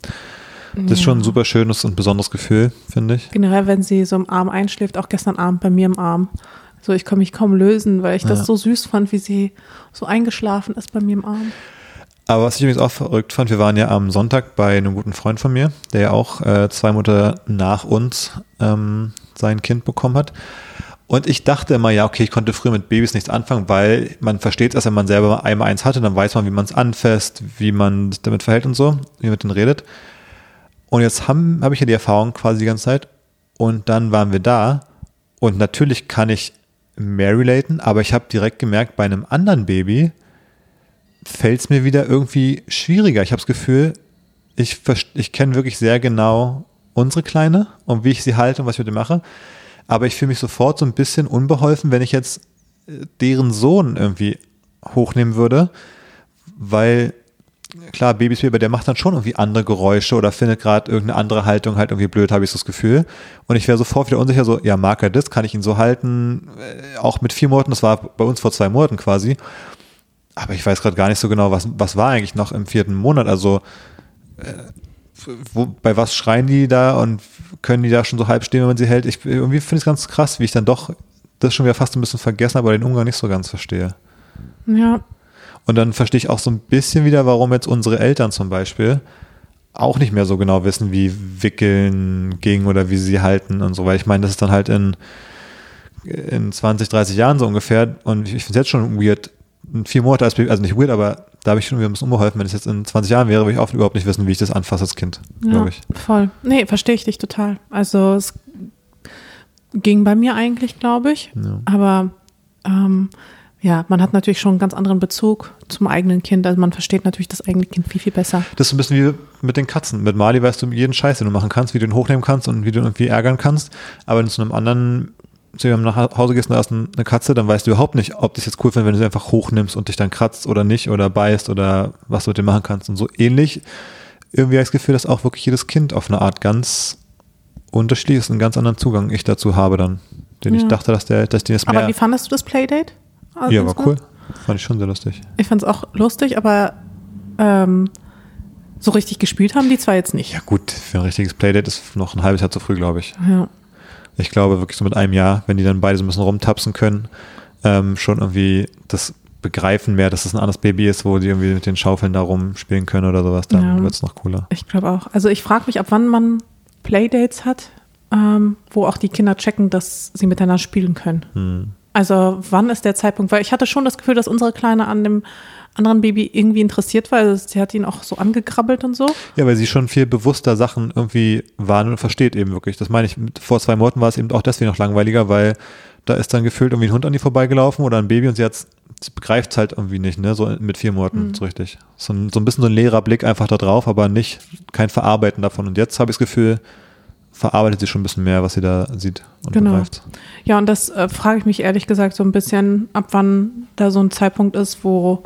das ist schon ein super schönes und besonderes Gefühl, finde ich. Generell, wenn sie so im Arm einschläft, auch gestern Abend bei mir im Arm. So, ich kann mich kaum lösen, weil ich das Ja. so süß fand, wie sie so eingeschlafen ist bei mir im Arm. Aber was ich übrigens auch verrückt fand, wir waren ja am Sonntag bei einem guten Freund von mir, der ja auch äh, zwei Monate nach uns ähm, sein Kind bekommen hat. Und ich dachte immer, ja, okay, ich konnte früher mit Babys nichts anfangen, weil man versteht es, wenn man selber einmal eins hatte, dann weiß man, wie man es anfasst, wie man sich damit verhält und so, wie man mit denen redet. Und jetzt habe hab ich ja die Erfahrung quasi die ganze Zeit. Und dann waren wir da. Und natürlich kann ich relaten, aber ich habe direkt gemerkt, bei einem anderen Baby fällt es mir wieder irgendwie schwieriger. Ich habe das Gefühl, ich, ich kenne wirklich sehr genau unsere Kleine und wie ich sie halte und was ich mit ihr mache. Aber ich fühle mich sofort so ein bisschen unbeholfen, wenn ich jetzt äh, deren Sohn irgendwie hochnehmen würde, weil klar, Babys Baby, der macht dann schon irgendwie andere Geräusche oder findet gerade irgendeine andere Haltung halt irgendwie blöd, habe ich so das Gefühl. Und ich wäre sofort wieder unsicher, so, ja, mag er das? Kann ich ihn so halten? Äh, auch mit vier Monaten, das war bei uns vor zwei Monaten quasi. Aber ich weiß gerade gar nicht so genau, was, was war eigentlich noch im vierten Monat. Also, äh, wo, bei was schreien die da und können die da schon so halb stehen, wenn man sie hält? Ich, irgendwie finde ich es ganz krass, wie ich dann doch das schon wieder fast ein bisschen vergessen, aber den Umgang nicht so ganz verstehe. Ja, und dann verstehe ich auch so ein bisschen wieder, warum jetzt unsere Eltern zum Beispiel auch nicht mehr so genau wissen, wie Wickeln ging oder wie sie halten und so, weil ich meine, das ist dann halt in, in 20, 30 Jahren so ungefähr und ich finde es jetzt schon weird, in vier Monate als Baby, also nicht weird, aber da habe ich schon wieder ein bisschen umgeholfen. Wenn es jetzt in 20 Jahren wäre, würde ich auch überhaupt nicht wissen, wie ich das anfasse als Kind, ja, glaube ich. Voll. Nee, verstehe ich dich total. Also es ging bei mir eigentlich, glaube ich. Ja. Aber ähm, ja, man hat natürlich schon einen ganz anderen Bezug zum eigenen Kind. Also man versteht natürlich das eigene Kind viel, viel besser. Das ist ein bisschen wie mit den Katzen. Mit Mali weißt du jeden Scheiß, den du machen kannst, wie du ihn hochnehmen kannst und wie du ihn irgendwie ärgern kannst. Aber wenn du zu einem anderen zu jemandem nach Hause gehst und da ist eine Katze, dann weißt du überhaupt nicht, ob das jetzt cool findest, wenn du sie einfach hochnimmst und dich dann kratzt oder nicht oder beißt oder was du mit dem machen kannst. Und so ähnlich irgendwie habe ich das Gefühl, dass auch wirklich jedes Kind auf eine Art ganz unterschiedlich ist, einen ganz anderen Zugang ich dazu habe dann. Den ja. ich dachte, dass der, dass die das mehr. Aber wie fandest du das Playdate? Also ja, war cool. Fand ich schon sehr lustig. Ich fand es auch lustig, aber ähm, so richtig gespielt haben die zwar jetzt nicht. Ja, gut, für ein richtiges Playdate ist noch ein halbes Jahr zu früh, glaube ich. Ja. Ich glaube wirklich so mit einem Jahr, wenn die dann beide so ein bisschen rumtapsen können, ähm, schon irgendwie das begreifen mehr, dass es das ein anderes Baby ist, wo die irgendwie mit den Schaufeln da rumspielen können oder sowas, dann ja, wird es noch cooler. Ich glaube auch. Also ich frage mich, ab wann man Playdates hat, ähm, wo auch die Kinder checken, dass sie miteinander spielen können. Hm. Also wann ist der Zeitpunkt? Weil ich hatte schon das Gefühl, dass unsere Kleine an dem anderen Baby irgendwie interessiert war. Also sie hat ihn auch so angekrabbelt und so. Ja, weil sie schon viel bewusster Sachen irgendwie wahrnimmt und versteht eben wirklich. Das meine ich, vor zwei Monaten war es eben auch deswegen noch langweiliger, weil da ist dann gefühlt irgendwie ein Hund an die vorbeigelaufen oder ein Baby und sie hat begreift es halt irgendwie nicht, ne, so mit vier Monaten, mhm. so richtig. So ein, so ein bisschen so ein leerer Blick einfach da drauf, aber nicht, kein Verarbeiten davon. Und jetzt habe ich das Gefühl, verarbeitet sie schon ein bisschen mehr, was sie da sieht und genau. begreift. Ja, und das äh, frage ich mich ehrlich gesagt so ein bisschen, ab wann da so ein Zeitpunkt ist, wo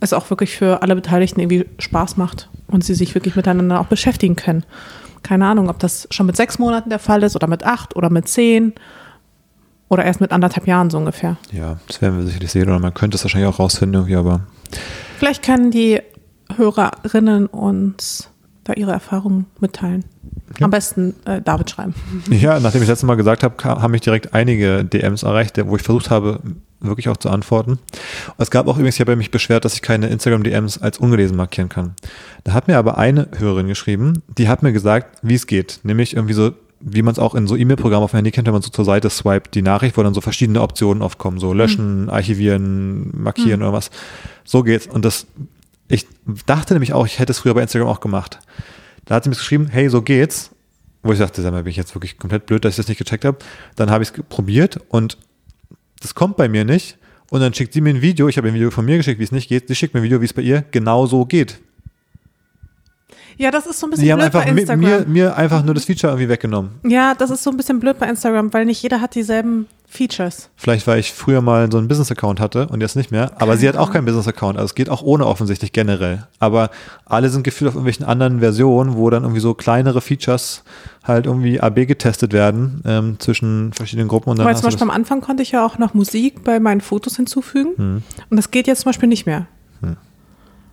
es auch wirklich für alle Beteiligten irgendwie Spaß macht und sie sich wirklich miteinander auch beschäftigen können. Keine Ahnung, ob das schon mit sechs Monaten der Fall ist oder mit acht oder mit zehn oder erst mit anderthalb Jahren so ungefähr. Ja, das werden wir sicherlich sehen oder man könnte es wahrscheinlich auch rausfinden irgendwie, aber. Vielleicht können die Hörerinnen uns da ihre Erfahrungen mitteilen. Ja. Am besten äh, David schreiben. Ja, nachdem ich letztes Mal gesagt habe, haben mich direkt einige DMs erreicht, wo ich versucht habe, wirklich auch zu antworten. Es gab auch übrigens, ich habe mich beschwert, dass ich keine Instagram-DMs als ungelesen markieren kann. Da hat mir aber eine Hörerin geschrieben, die hat mir gesagt, wie es geht. Nämlich irgendwie so, wie man es auch in so E-Mail-Programmen auf dem Handy kennt, wenn man so zur Seite swiped, die Nachricht, wo dann so verschiedene Optionen aufkommen, so löschen, mhm. archivieren, markieren mhm. oder was. So geht's. Und das, ich dachte nämlich auch, ich hätte es früher bei Instagram auch gemacht. Da hat sie mir geschrieben, hey, so geht's. Wo ich dachte, sag mal, bin ich jetzt wirklich komplett blöd, dass ich das nicht gecheckt habe. Dann habe ich es probiert und das kommt bei mir nicht. Und dann schickt sie mir ein Video, ich habe ein Video von mir geschickt, wie es nicht geht. Sie schickt mir ein Video, wie es bei ihr genau so geht. Ja, das ist so ein bisschen Die haben einfach mir, mir einfach nur das Feature irgendwie weggenommen. Ja, das ist so ein bisschen blöd bei Instagram, weil nicht jeder hat dieselben Features. Vielleicht, weil ich früher mal so einen Business-Account hatte und jetzt nicht mehr. Aber Keine sie hat auch keinen Business-Account. Also es geht auch ohne offensichtlich generell. Aber alle sind gefühlt auf irgendwelchen anderen Versionen, wo dann irgendwie so kleinere Features halt irgendwie AB getestet werden ähm, zwischen verschiedenen Gruppen. Und dann Weil zum Beispiel am Anfang konnte ich ja auch noch Musik bei meinen Fotos hinzufügen. Hm. Und das geht jetzt zum Beispiel nicht mehr. Hm.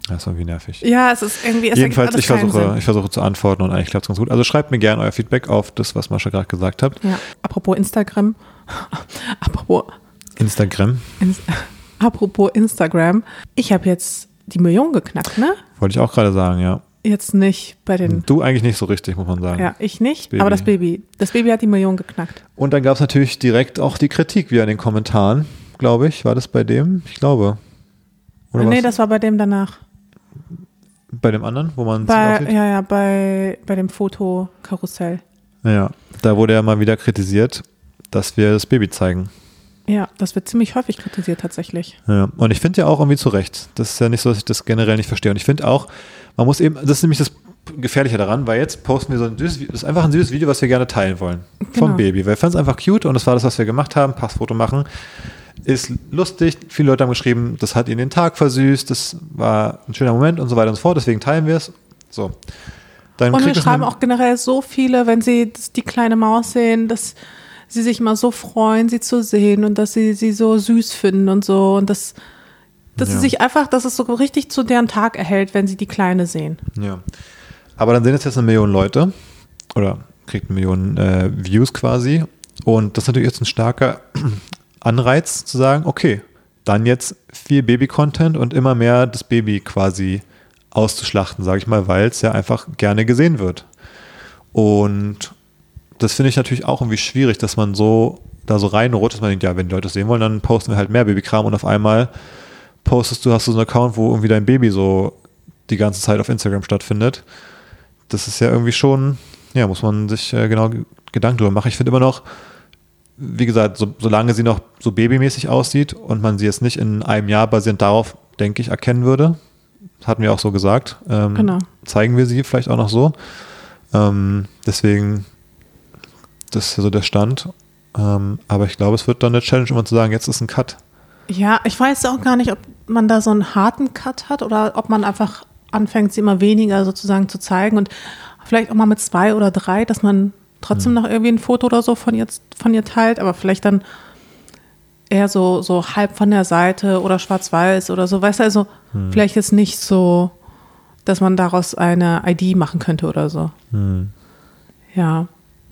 Das ist irgendwie nervig. Ja, es ist irgendwie. Es Jedenfalls, ich versuche, ich versuche zu antworten und eigentlich klappt es ganz gut. Also schreibt mir gerne euer Feedback auf das, was Mascha gerade gesagt hat. Ja. Apropos Instagram. Apropos. Instagram. Inst apropos Instagram. Ich habe jetzt die Million geknackt, ne? Wollte ich auch gerade sagen, ja. jetzt nicht bei den. Du eigentlich nicht so richtig, muss man sagen. Ja, ich nicht, Baby. aber das Baby. Das Baby hat die Million geknackt. Und dann gab es natürlich direkt auch die Kritik wieder in den Kommentaren, glaube ich. War das bei dem? Ich glaube. Oder nee, was? das war bei dem danach. bei dem anderen, wo man Bei, sieht? ja, ja, bei, bei dem Fotokarussell. Ja, da wurde ja mal wieder kritisiert, dass wir das Baby zeigen. Ja, das wird ziemlich häufig kritisiert tatsächlich. Ja, und ich finde ja auch irgendwie zu Recht. Das ist ja nicht so, dass ich das generell nicht verstehe. Und ich finde auch, man muss eben, das ist nämlich das Gefährliche daran, weil jetzt posten wir so ein süßes, das ist einfach ein süßes Video, was wir gerne teilen wollen. Vom Genau. Baby. Weil wir fanden es einfach cute und das war das, was wir gemacht haben. Passfoto machen. Ist lustig. Viele Leute haben geschrieben, das hat ihnen den Tag versüßt. Das war ein schöner Moment und so weiter und so fort. Deswegen teilen wir es. So. Dann Und wir schreiben auch generell so viele, wenn sie die kleine Maus sehen, dass sie sich immer so freuen, sie zu sehen und dass sie sie so süß finden und so und dass, dass Ja. sie sich einfach, dass es so richtig zu deren Tag erhält, wenn sie die Kleine sehen. Ja. Aber dann sehen es jetzt eine Million Leute oder kriegt eine Million äh, Views quasi. Und das ist natürlich jetzt ein starker Anreiz zu sagen, okay, dann jetzt viel Baby-Content und immer mehr das Baby quasi auszuschlachten, sage ich mal, weil es ja einfach gerne gesehen wird. Und das finde ich natürlich auch irgendwie schwierig, dass man so da so reinrutscht, dass man denkt, ja, wenn die Leute es sehen wollen, dann posten wir halt mehr Babykram und auf einmal postest du, hast du so einen Account, wo irgendwie dein Baby so die ganze Zeit auf Instagram stattfindet. Das ist ja irgendwie schon, ja, muss man sich äh, genau Gedanken drüber machen. Ich finde immer noch, wie gesagt, so, solange sie noch so babymäßig aussieht und man sie jetzt nicht in einem Jahr basierend darauf, denke ich, erkennen würde, hatten wir auch so gesagt, ähm, Genau. zeigen wir sie vielleicht auch noch so. Ähm, deswegen, das ist so der Stand. Ähm, aber ich glaube, es wird dann eine Challenge, um zu sagen, jetzt ist ein Cut. Ja, ich weiß auch gar nicht, ob man da so einen harten Cut hat oder ob man einfach anfängt, sie immer weniger sozusagen zu zeigen und vielleicht auch mal mit zwei oder drei, dass man trotzdem noch irgendwie ein Foto oder so von ihr, von ihr teilt, aber vielleicht dann eher so, so halb von der Seite oder schwarz-weiß oder so, weißt du, also vielleicht ist nicht so, dass man daraus eine ID machen könnte oder so. Ja,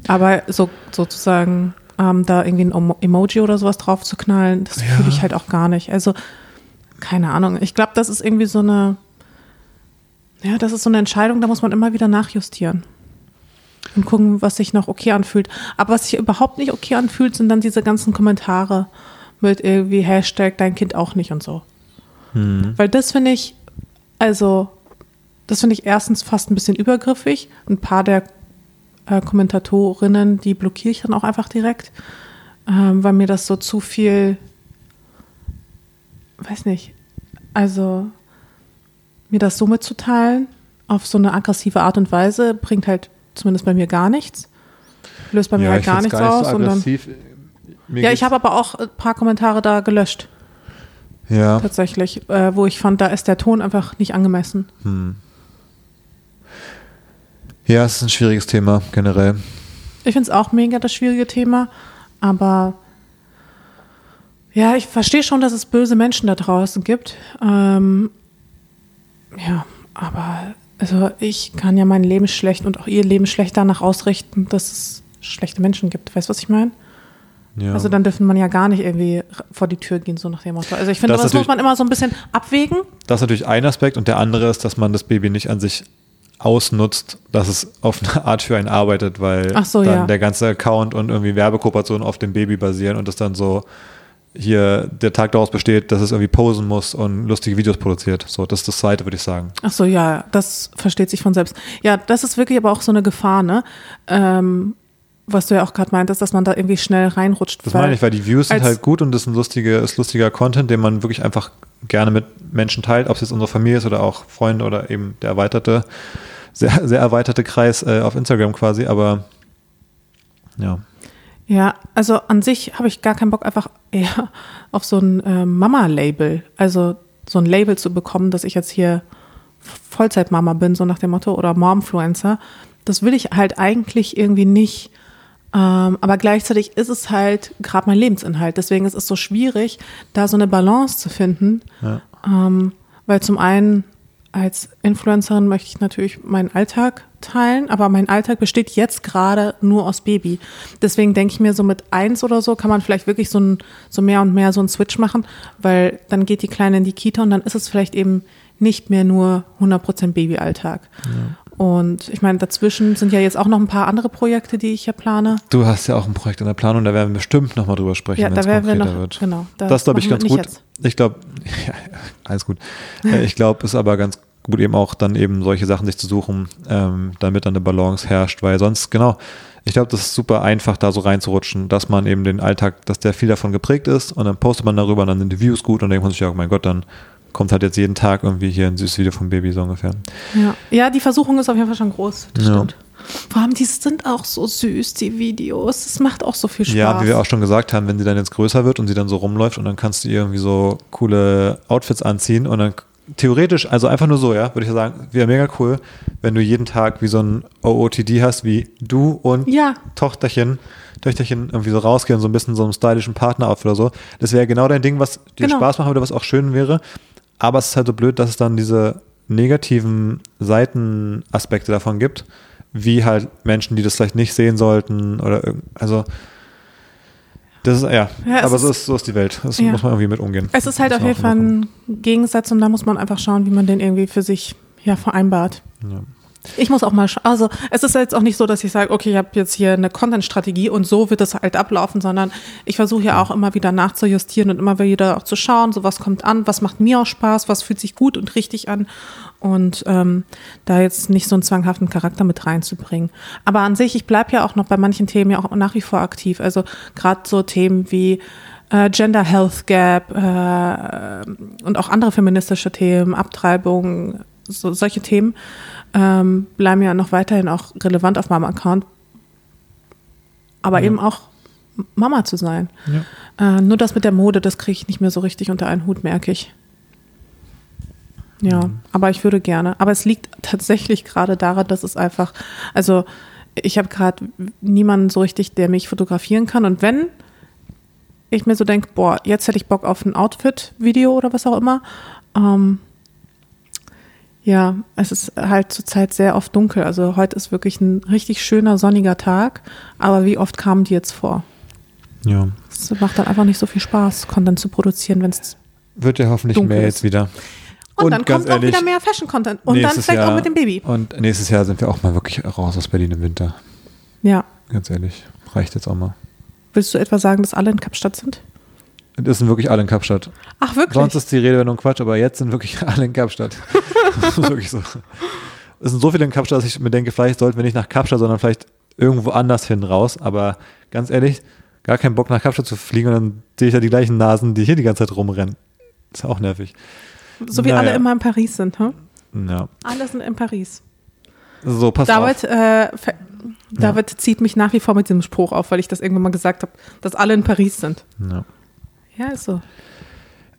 aber so sozusagen ähm, da irgendwie ein Emo- Emoji oder sowas drauf zu knallen, das Ja. fühle ich halt auch gar nicht. Also keine Ahnung. Ich glaube, das ist irgendwie so eine, ja, das ist so eine Entscheidung, da muss man immer wieder nachjustieren und gucken, was sich noch okay anfühlt. Aber was sich überhaupt nicht okay anfühlt, sind dann diese ganzen Kommentare mit irgendwie Hashtag dein Kind auch nicht und so. Weil das finde ich, also das finde ich erstens fast ein bisschen übergriffig. Ein paar der äh, Kommentatorinnen, die blockiere ich dann auch einfach direkt, ähm, weil mir das so zu viel, weiß nicht, also mir das so mitzuteilen auf so eine aggressive Art und Weise bringt halt zumindest bei mir gar nichts. Löst bei mir halt gar nichts aus. und dann, aggressiv. Mir ja, ich habe aber auch ein paar Kommentare da gelöscht, ja. tatsächlich, äh, wo ich fand, da ist der Ton einfach nicht angemessen. Ja, es ist ein schwieriges Thema generell. Ich finde es auch mega das schwierige Thema, aber ja, ich verstehe schon, dass es böse Menschen da draußen gibt. Ähm, ja, aber also ich kann ja mein Leben schlecht und auch ihr Leben schlecht danach ausrichten, dass es schlechte Menschen gibt. Weißt du, was ich meine? Ja. Also dann dürfen man ja gar nicht irgendwie vor die Tür gehen, so nach dem Motto. Also ich finde, Das das, muss man immer so ein bisschen abwägen. Das ist natürlich ein Aspekt und der andere ist, dass man das Baby nicht an sich ausnutzt, dass es auf eine Art für einen arbeitet, weil so, dann ja. der ganze Account und irgendwie Werbekooperationen auf dem Baby basieren und das dann so hier der Tag daraus besteht, dass es irgendwie posen muss und lustige Videos produziert. So, das ist das zweite, würde ich sagen. Ach so, ja, das versteht sich von selbst. Ja, das ist wirklich aber auch so eine Gefahr, ne? Ähm, was du ja auch gerade meintest, dass man da irgendwie schnell reinrutscht. Das meine ich, weil die Views sind halt gut und das ist ein lustiger, ist lustiger Content, den man wirklich einfach gerne mit Menschen teilt, ob es jetzt unsere Familie ist oder auch Freunde oder eben der erweiterte, sehr, sehr erweiterte Kreis äh, auf Instagram quasi, aber ja. Ja, also an sich habe ich gar keinen Bock, einfach eher auf so ein äh, Mama-Label, also so ein Label zu bekommen, dass ich jetzt hier Vollzeitmama bin, so nach dem Motto, oder Momfluencer. Das will ich halt eigentlich irgendwie nicht. Ähm, aber gleichzeitig ist es halt gerade mein Lebensinhalt. Deswegen ist es so schwierig, da so eine Balance zu finden. Ja. Ähm, weil zum einen als Influencerin möchte ich natürlich meinen Alltag teilen, aber mein Alltag besteht jetzt gerade nur aus Baby. Deswegen denke ich mir, so mit eins oder so kann man vielleicht wirklich so, ein, so mehr und mehr so einen Switch machen, weil dann geht die Kleine in die Kita und dann ist es vielleicht eben nicht mehr nur 100% Babyalltag. Und ich meine, dazwischen sind ja jetzt auch noch ein paar andere Projekte, die ich ja plane. Du hast ja auch ein Projekt in der Planung, da werden wir bestimmt nochmal drüber sprechen, Ja, wenn da es werden wir konkreter noch, wird. genau. das glaube ich ganz gut. jetzt. Ich glaube, ja, alles gut. Äh, Ich glaube, es ist aber ganz gut eben auch dann eben solche Sachen sich zu suchen, ähm, damit dann eine Balance herrscht, weil sonst, genau, ich glaube, das ist super einfach, da so reinzurutschen, dass man eben den Alltag, dass der viel davon geprägt ist und dann postet man darüber und dann sind die Views gut und dann denkt man sich, ja, oh mein Gott, dann kommt halt jetzt jeden Tag irgendwie hier ein süßes Video vom Baby so ungefähr. Ja. ja, die Versuchung ist auf jeden Fall schon groß. Das Ja. stimmt. Vor allem, die sind auch so süß, die Videos. Es macht auch so viel Spaß. Ja, wie wir auch schon gesagt haben, wenn sie dann jetzt größer wird und sie dann so rumläuft und dann kannst du ihr irgendwie so coole Outfits anziehen und dann theoretisch, also einfach nur so, ja, würde ich sagen, wäre mega cool, wenn du jeden Tag wie so ein OOTD hast, wie du und Ja. Tochterchen, Töchterchen irgendwie so rausgehen und so ein bisschen so einem stylischen Partner-Outfit oder so. Das wäre genau dein Ding, was dir Genau. Spaß machen würde, was auch schön wäre. Aber es ist halt so blöd, dass es dann diese negativen Seitenaspekte davon gibt, wie halt Menschen, die das vielleicht nicht sehen sollten oder also das ist, ja, Ja, aber so ist, so ist die Welt. Das Ja. muss man irgendwie mit umgehen. Es ist halt auf jeden Fall ein Gegensatz und da muss man einfach schauen, wie man den irgendwie für sich ja, vereinbart. Ja. Ich muss auch mal, scha- also es ist jetzt auch nicht so, dass ich sage, okay, ich habe jetzt hier eine Content-Strategie und so wird es halt ablaufen, sondern ich versuche ja auch immer wieder nachzujustieren und immer wieder auch zu schauen, so was kommt an, was macht mir auch Spaß, was fühlt sich gut und richtig an und ähm, da jetzt nicht so einen zwanghaften Charakter mit reinzubringen. Aber an sich, ich bleibe ja auch noch bei manchen Themen ja auch nach wie vor aktiv, also gerade so Themen wie äh, Gender Health Gap äh, und auch andere feministische Themen, Abtreibung, so, solche Themen ähm, bleiben ja noch weiterhin auch relevant auf meinem Account. Aber Ja. eben auch Mama zu sein. Äh, nur das mit der Mode, das kriege ich nicht mehr so richtig unter einen Hut, merke ich. Ja, aber ich würde gerne. Aber es liegt tatsächlich gerade daran, dass es einfach, also ich habe gerade niemanden so richtig, der mich fotografieren kann. Und wenn ich mir so denke, boah, jetzt hätte ich Bock auf ein Outfit-Video oder was auch immer, ähm, ja, es ist halt zurzeit sehr oft dunkel. Also heute ist wirklich ein richtig schöner sonniger Tag. Aber wie oft kamen die jetzt vor? ja. Es macht dann einfach nicht so viel Spaß, Content zu produzieren, wenn es. Wird ja hoffentlich mehr jetzt wieder. Und, dann ganz kommt auch ehrlich, wieder mehr Fashion-Content. Und dann vielleicht auch Jahr- mit dem Baby. Und nächstes Jahr sind wir auch mal wirklich raus aus Berlin im Winter. Ja. Ganz ehrlich. Reicht jetzt auch mal. Willst du etwa sagen, dass alle in Kapstadt sind? Das sind wirklich alle in Kapstadt. Ach, wirklich? Sonst ist die Redewendung Quatsch, aber jetzt sind wirklich alle in Kapstadt. das ist wirklich so. Es sind so viele in Kapstadt, dass ich mir denke, vielleicht sollten wir nicht nach Kapstadt, sondern vielleicht irgendwo anders hin raus. Aber ganz ehrlich, gar keinen Bock nach Kapstadt zu fliegen und dann sehe ich ja die gleichen Nasen, die hier die ganze Zeit rumrennen. Ist auch nervig. so wie naja. alle immer in Paris sind, hm? Ja. Alle sind in Paris. So, pass David, auf. äh, David zieht mich nach wie vor mit diesem Spruch auf, weil ich das irgendwann mal gesagt habe, dass alle in Paris sind. Ja. Ja, ist so.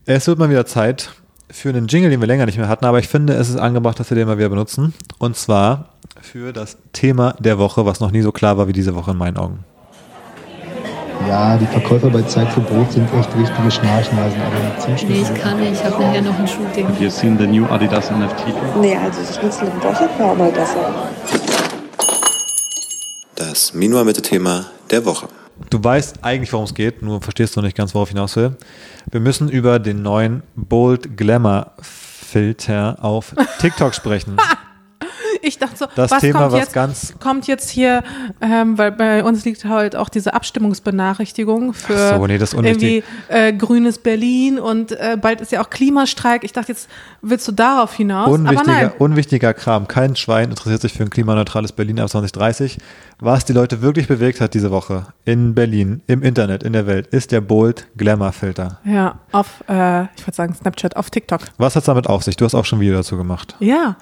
Es wird mal wieder Zeit für einen Jingle, den wir länger nicht mehr hatten, aber ich finde, es ist angebracht, dass wir den mal wieder benutzen. Und zwar für das Thema der Woche, was noch nie so klar war wie diese Woche in meinen Augen. Ja, die Verkäufer bei Zeit für Brot sind echt richtige Schnarchnasen, aber ziemlich Nee, ich kann nicht. Ich habe nachher noch ein Shooting. Have you seen the new Adidas NFT? Nee, also Schnitzel im Doppelt war mal besser. Das Minua-Mitte-Thema der Woche. Du weißt eigentlich, worum es geht, nur verstehst du nicht ganz, worauf ich hinaus will. Wir müssen über den neuen Bold Glamour Filter auf TikTok sprechen. Ich dachte so, Das was Thema, kommt was jetzt? ganz- kommt jetzt hier, ähm, weil bei uns liegt halt auch diese Abstimmungsbenachrichtigung für so, nee, irgendwie äh, grünes Berlin und äh, bald ist ja auch Klimastreik. Ich dachte, jetzt willst du darauf hinaus. Unwichtiger, unwichtiger Kram. Kein Schwein interessiert sich für ein klimaneutrales Berlin ab 2030. Was die Leute wirklich bewegt hat diese Woche in Berlin, im Internet, in der Welt, ist der Bold Glamour Filter. Ja, auf, äh, ich würde sagen Snapchat, auf TikTok. Was hat es damit auf sich? Du hast auch schon ein Video dazu gemacht. Ja.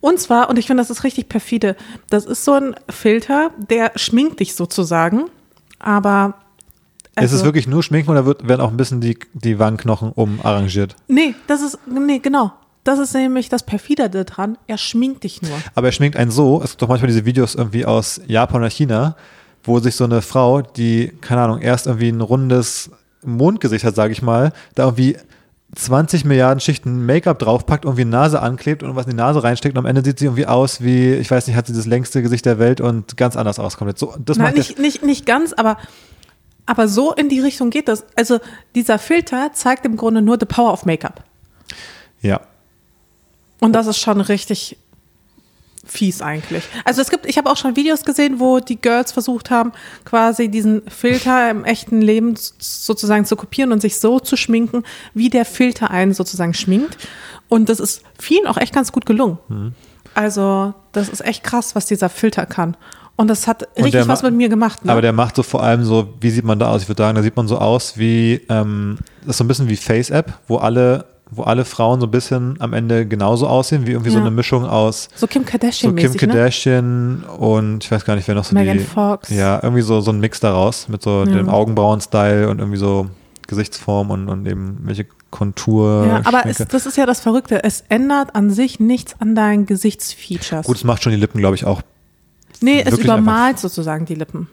Und zwar, und ich finde, das ist richtig perfide, das ist so ein Filter, der schminkt dich sozusagen, aber. ist es also- wirklich nur Schminken oder wird, werden auch ein bisschen die, die Wangenknochen umarrangiert? Nee, das ist, nee, genau. Das ist nämlich das perfide dran. Er schminkt dich nur. Aber er schminkt einen so, es gibt doch manchmal diese Videos irgendwie aus Japan oder China, wo sich so eine Frau, die, keine Ahnung, erst irgendwie ein rundes Mondgesicht hat, sage ich mal, da irgendwie 20 Milliarden Schichten Make-up draufpackt, irgendwie eine Nase anklebt und was in die Nase reinsteckt und am Ende sieht sie irgendwie aus wie, ich weiß nicht, hat sie das längste Gesicht der Welt und ganz anders auskommt. So, das Nein, macht nicht, nicht, nicht ganz, aber, aber so in die Richtung geht das. Also dieser Filter zeigt im Grunde nur the power of Make-up. ja. Und das ist schon richtig fies eigentlich. Also es gibt, ich habe auch schon Videos gesehen, wo die Girls versucht haben, quasi diesen Filter im echten Leben sozusagen zu kopieren und sich so zu schminken, wie der Filter einen sozusagen schminkt. Und das ist vielen auch echt ganz gut gelungen. Mhm. Also das ist echt krass, was dieser Filter kann. Und das hat Und richtig was mit mir gemacht. Ne? Aber der macht so vor allem so, wie sieht man da aus? Ich würde sagen, da sieht man so aus wie, ähm, das ist so ein bisschen wie Face-App, wo alle, wo alle Frauen so ein bisschen am Ende genauso aussehen, wie irgendwie so Ja. eine Mischung aus so Kim so Kardashian-mäßig, Kim ne? Kardashian und ich weiß gar nicht, wer noch so Megan die. Fox. Ja, irgendwie so, so ein Mix daraus mit so Ja. dem Augenbrauen-Style und irgendwie so Gesichtsform und, und eben welche Kontur. Ja, aber es, das ist ja das Verrückte. Es ändert an sich nichts an deinen Gesichtsfeatures. Gut, es macht schon die Lippen, glaube ich, auch. Nee, es übermalt sozusagen die Lippen.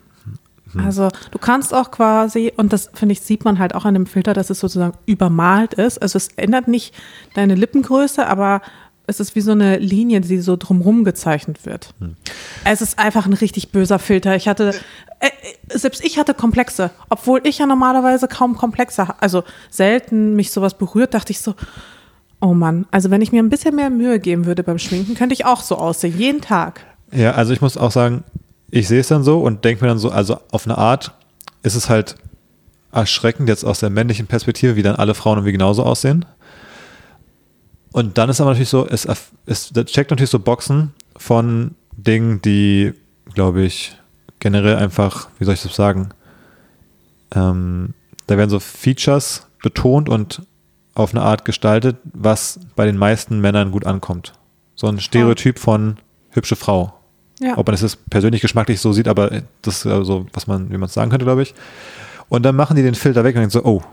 Hm. Also du kannst auch quasi, und das finde ich, sieht man halt auch an dem Filter, dass es sozusagen übermalt ist. Also es ändert nicht deine Lippengröße, aber es ist wie so eine Linie, die so drumrum gezeichnet wird. Hm. Es ist einfach ein richtig böser Filter. Ich hatte, äh, äh, selbst ich hatte Komplexe, obwohl ich ja normalerweise kaum Komplexe, also selten mich sowas berührt, dachte ich so, oh Mann, also wenn ich mir ein bisschen mehr Mühe geben würde beim Schminken, könnte ich auch so aussehen, jeden Tag. Ja, also ich muss auch sagen, ich sehe es dann so und denke mir dann so, also auf eine Art ist es halt erschreckend jetzt aus der männlichen Perspektive, wie dann alle Frauen irgendwie genauso aussehen. Und dann ist aber natürlich so, es, es checkt natürlich so Boxen von Dingen, die, glaube ich, generell einfach, wie soll ich das sagen, ähm, da werden so Features betont und auf eine Art gestaltet, was bei den meisten Männern gut ankommt. So ein Stereotyp von hübsche Frau. Ja. Ob man es jetzt persönlich geschmacklich so sieht, aber das ist so, was man, wie man es sagen könnte, glaube ich. Und dann machen die den Filter weg und denken so, oh,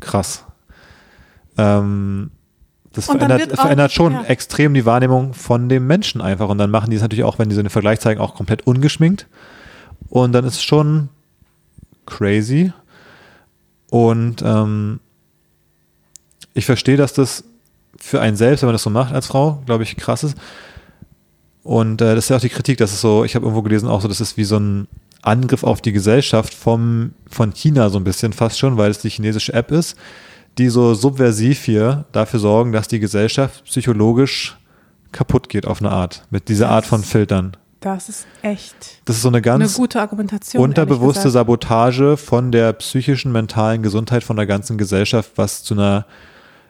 krass. Ähm, das Und verändert, auch- verändert schon ja. extrem die Wahrnehmung von dem Menschen einfach. Und dann machen die es natürlich auch, wenn die so einen Vergleich zeigen, auch komplett ungeschminkt. Und dann ist es schon crazy. Und ähm, ich verstehe, dass das für einen selbst, wenn man das so macht als Frau, glaube ich, krass ist. Und äh, das ist ja auch die Kritik, dass es so, ich habe irgendwo gelesen, auch so, das ist wie so ein Angriff auf die Gesellschaft vom, von China so ein bisschen fast schon, weil es die chinesische App ist, die so subversiv hier dafür sorgen, dass die Gesellschaft psychologisch kaputt geht auf eine Art, mit dieser Art von Filtern. Das ist echt Das ist so eine eine ganz gute Argumentation. unterbewusste. Sabotage von der psychischen, mentalen Gesundheit von der ganzen Gesellschaft, was zu einer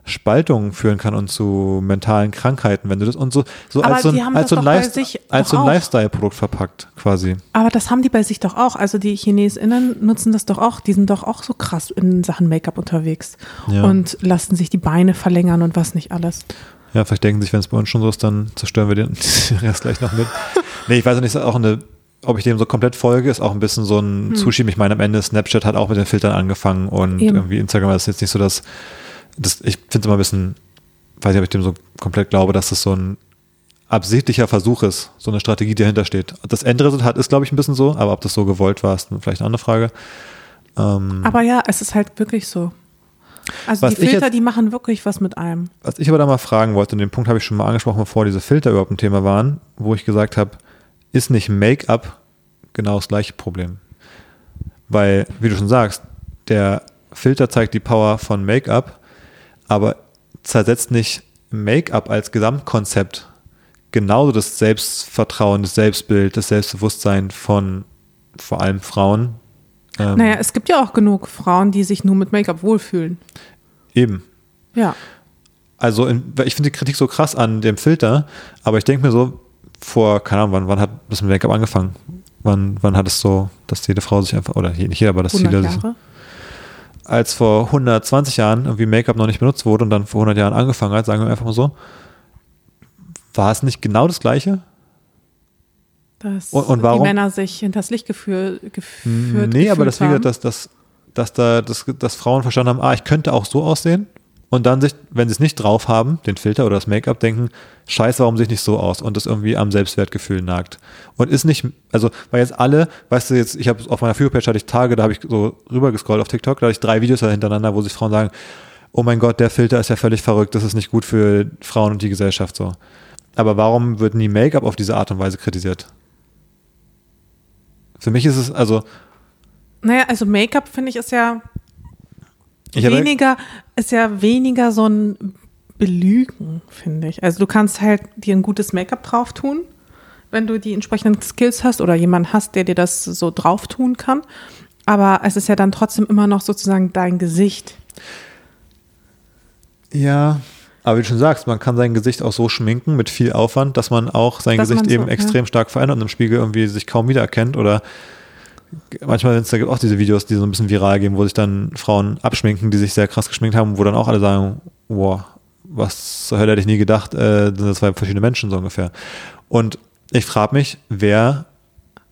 Spaltung führen kann und zu mentalen Krankheiten, wenn du das und so, so Aber als so ein, als das so ein, sich als so ein. Lifestyle-Produkt verpackt, quasi. Aber das haben die bei sich doch auch. Also die ChinesInnen nutzen das doch auch. Die sind doch auch so krass in Sachen Make-up unterwegs Ja. und lassen sich die Beine verlängern und was nicht alles. Ja, vielleicht denken sich, wenn es bei uns schon so ist, dann zerstören wir den Rest gleich noch mit. Nee, ich weiß nicht, ist auch eine, ob ich dem so komplett folge, ist auch ein bisschen so ein Zuschieben. Ich meine, am Ende Snapchat hat auch mit den Filtern angefangen und Hm. Eben. irgendwie Instagram ist jetzt nicht so, dass das, ich finde es immer ein bisschen, weiß nicht, ob ich dem so komplett glaube, dass das so ein absichtlicher Versuch ist, so eine Strategie, die dahinter steht. Das Endresultat ist, glaube ich, ein bisschen so, aber ob das so gewollt war, ist vielleicht eine andere Frage. Ähm, Aber ja, es ist halt wirklich so. Also die Filter, jetzt- die machen wirklich was mit einem. Was ich aber da mal fragen wollte, und den Punkt habe ich schon mal angesprochen, bevor diese Filter überhaupt ein Thema waren, wo ich gesagt habe, ist nicht Make-up genau das gleiche Problem? Weil, wie du schon sagst, der Filter zeigt die Power von Make-up, aber zersetzt nicht Make-up als Gesamtkonzept genauso das Selbstvertrauen, das Selbstbild, das Selbstbewusstsein von vor allem Frauen. Ähm, Naja, es gibt ja auch genug Frauen, die sich nur mit Make-up wohlfühlen. Eben. Ja. Also in, ich finde die Kritik so krass an dem Filter, aber ich denke mir so, vor, keine Ahnung, wann, wann hat das mit Make-up angefangen? Wann, wann hat es so, dass jede Frau sich einfach, oder nicht jeder, aber dass 100 viele sich, Jahre. Als vor 120 Jahren irgendwie Make-up noch nicht benutzt wurde und dann vor 100 Jahren angefangen hat, sagen wir einfach mal so, war es nicht genau das Gleiche? Dass Und- und warum- die Männer sich hinters Licht geführ, geführt nee, aber das, haben. dass, dass, dass da, dass, dass Frauen verstanden haben, ah, ich könnte auch so aussehen und dann sich, wenn sie es nicht drauf haben, den Filter oder das Make-up, denken, scheiße, warum sehe ich nicht so aus und das irgendwie am Selbstwertgefühl nagt. Und ist nicht, also, weil jetzt alle, weißt du, jetzt, ich habe auf meiner Führerpage hatte ich Tage, da habe ich so rüber gescrollt auf TikTok, da hatte ich drei Videos hintereinander, wo sich Frauen sagen, oh mein Gott, der Filter ist ja völlig verrückt, das ist nicht gut für Frauen und die Gesellschaft so. Aber warum wird nie Make-up auf diese Art und Weise kritisiert? Für mich ist es, also, Naja, also Make-up, finde ich, ist ja ich weniger, ist ja weniger so ein belügen, finde ich. Also du kannst halt dir ein gutes Make-up drauf tun, wenn du die entsprechenden Skills hast oder jemanden hast, der dir das so drauf tun kann. Aber es ist ja dann trotzdem immer noch sozusagen dein Gesicht. Ja, aber wie du schon sagst, man kann sein Gesicht auch so schminken mit viel Aufwand, dass man auch sein Dass Gesicht man so, eben ja. extrem stark verändert und im Spiegel irgendwie sich kaum wiedererkennt oder manchmal da gibt auch diese Videos, die so ein bisschen viral gehen, wo sich dann Frauen abschminken, die sich sehr krass geschminkt haben, wo dann auch alle sagen, wow, was zur Hölle hätte ich nie gedacht, äh, sind das zwei verschiedene Menschen so ungefähr. Und ich frage mich, wer,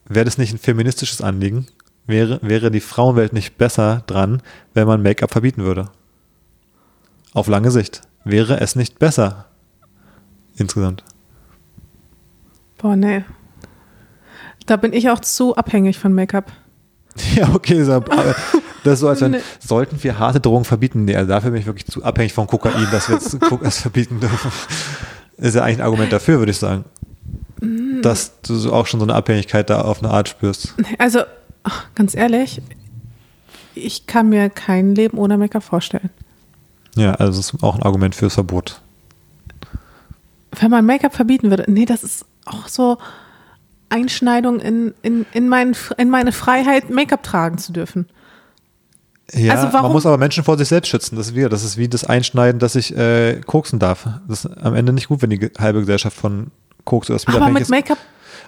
wäre das nicht ein feministisches Anliegen? Wäre, wäre die Frauenwelt nicht besser dran, wenn man Make-up verbieten würde? Auf lange Sicht. Wäre es nicht besser? Insgesamt. Boah, nee. Da bin ich auch zu abhängig von Make-up. Ja, okay, so, aber das ist so, als wenn, Nee. sollten wir harte Drogen verbieten? Nee, also dafür bin ich wirklich zu abhängig von Kokain, dass wir jetzt das verbieten dürfen. Ist ja eigentlich ein Argument dafür, würde ich sagen. Mm. Dass du auch schon so eine Abhängigkeit da auf eine Art spürst. Also, ganz ehrlich, ich kann mir kein Leben ohne Make-up vorstellen. Ja, also das ist auch ein Argument fürs Verbot. Wenn man Make-up verbieten würde, nee, das ist auch so Einschneidung in, in, in, mein, in meine Freiheit, Make-up tragen zu dürfen. Ja, Also man muss aber Menschen vor sich selbst schützen. Das ist wieder, das ist wie das Einschneiden, dass ich äh, koksen darf. Das ist am Ende nicht gut, wenn die halbe Gesellschaft von Koks oder Aber mit. Make-up,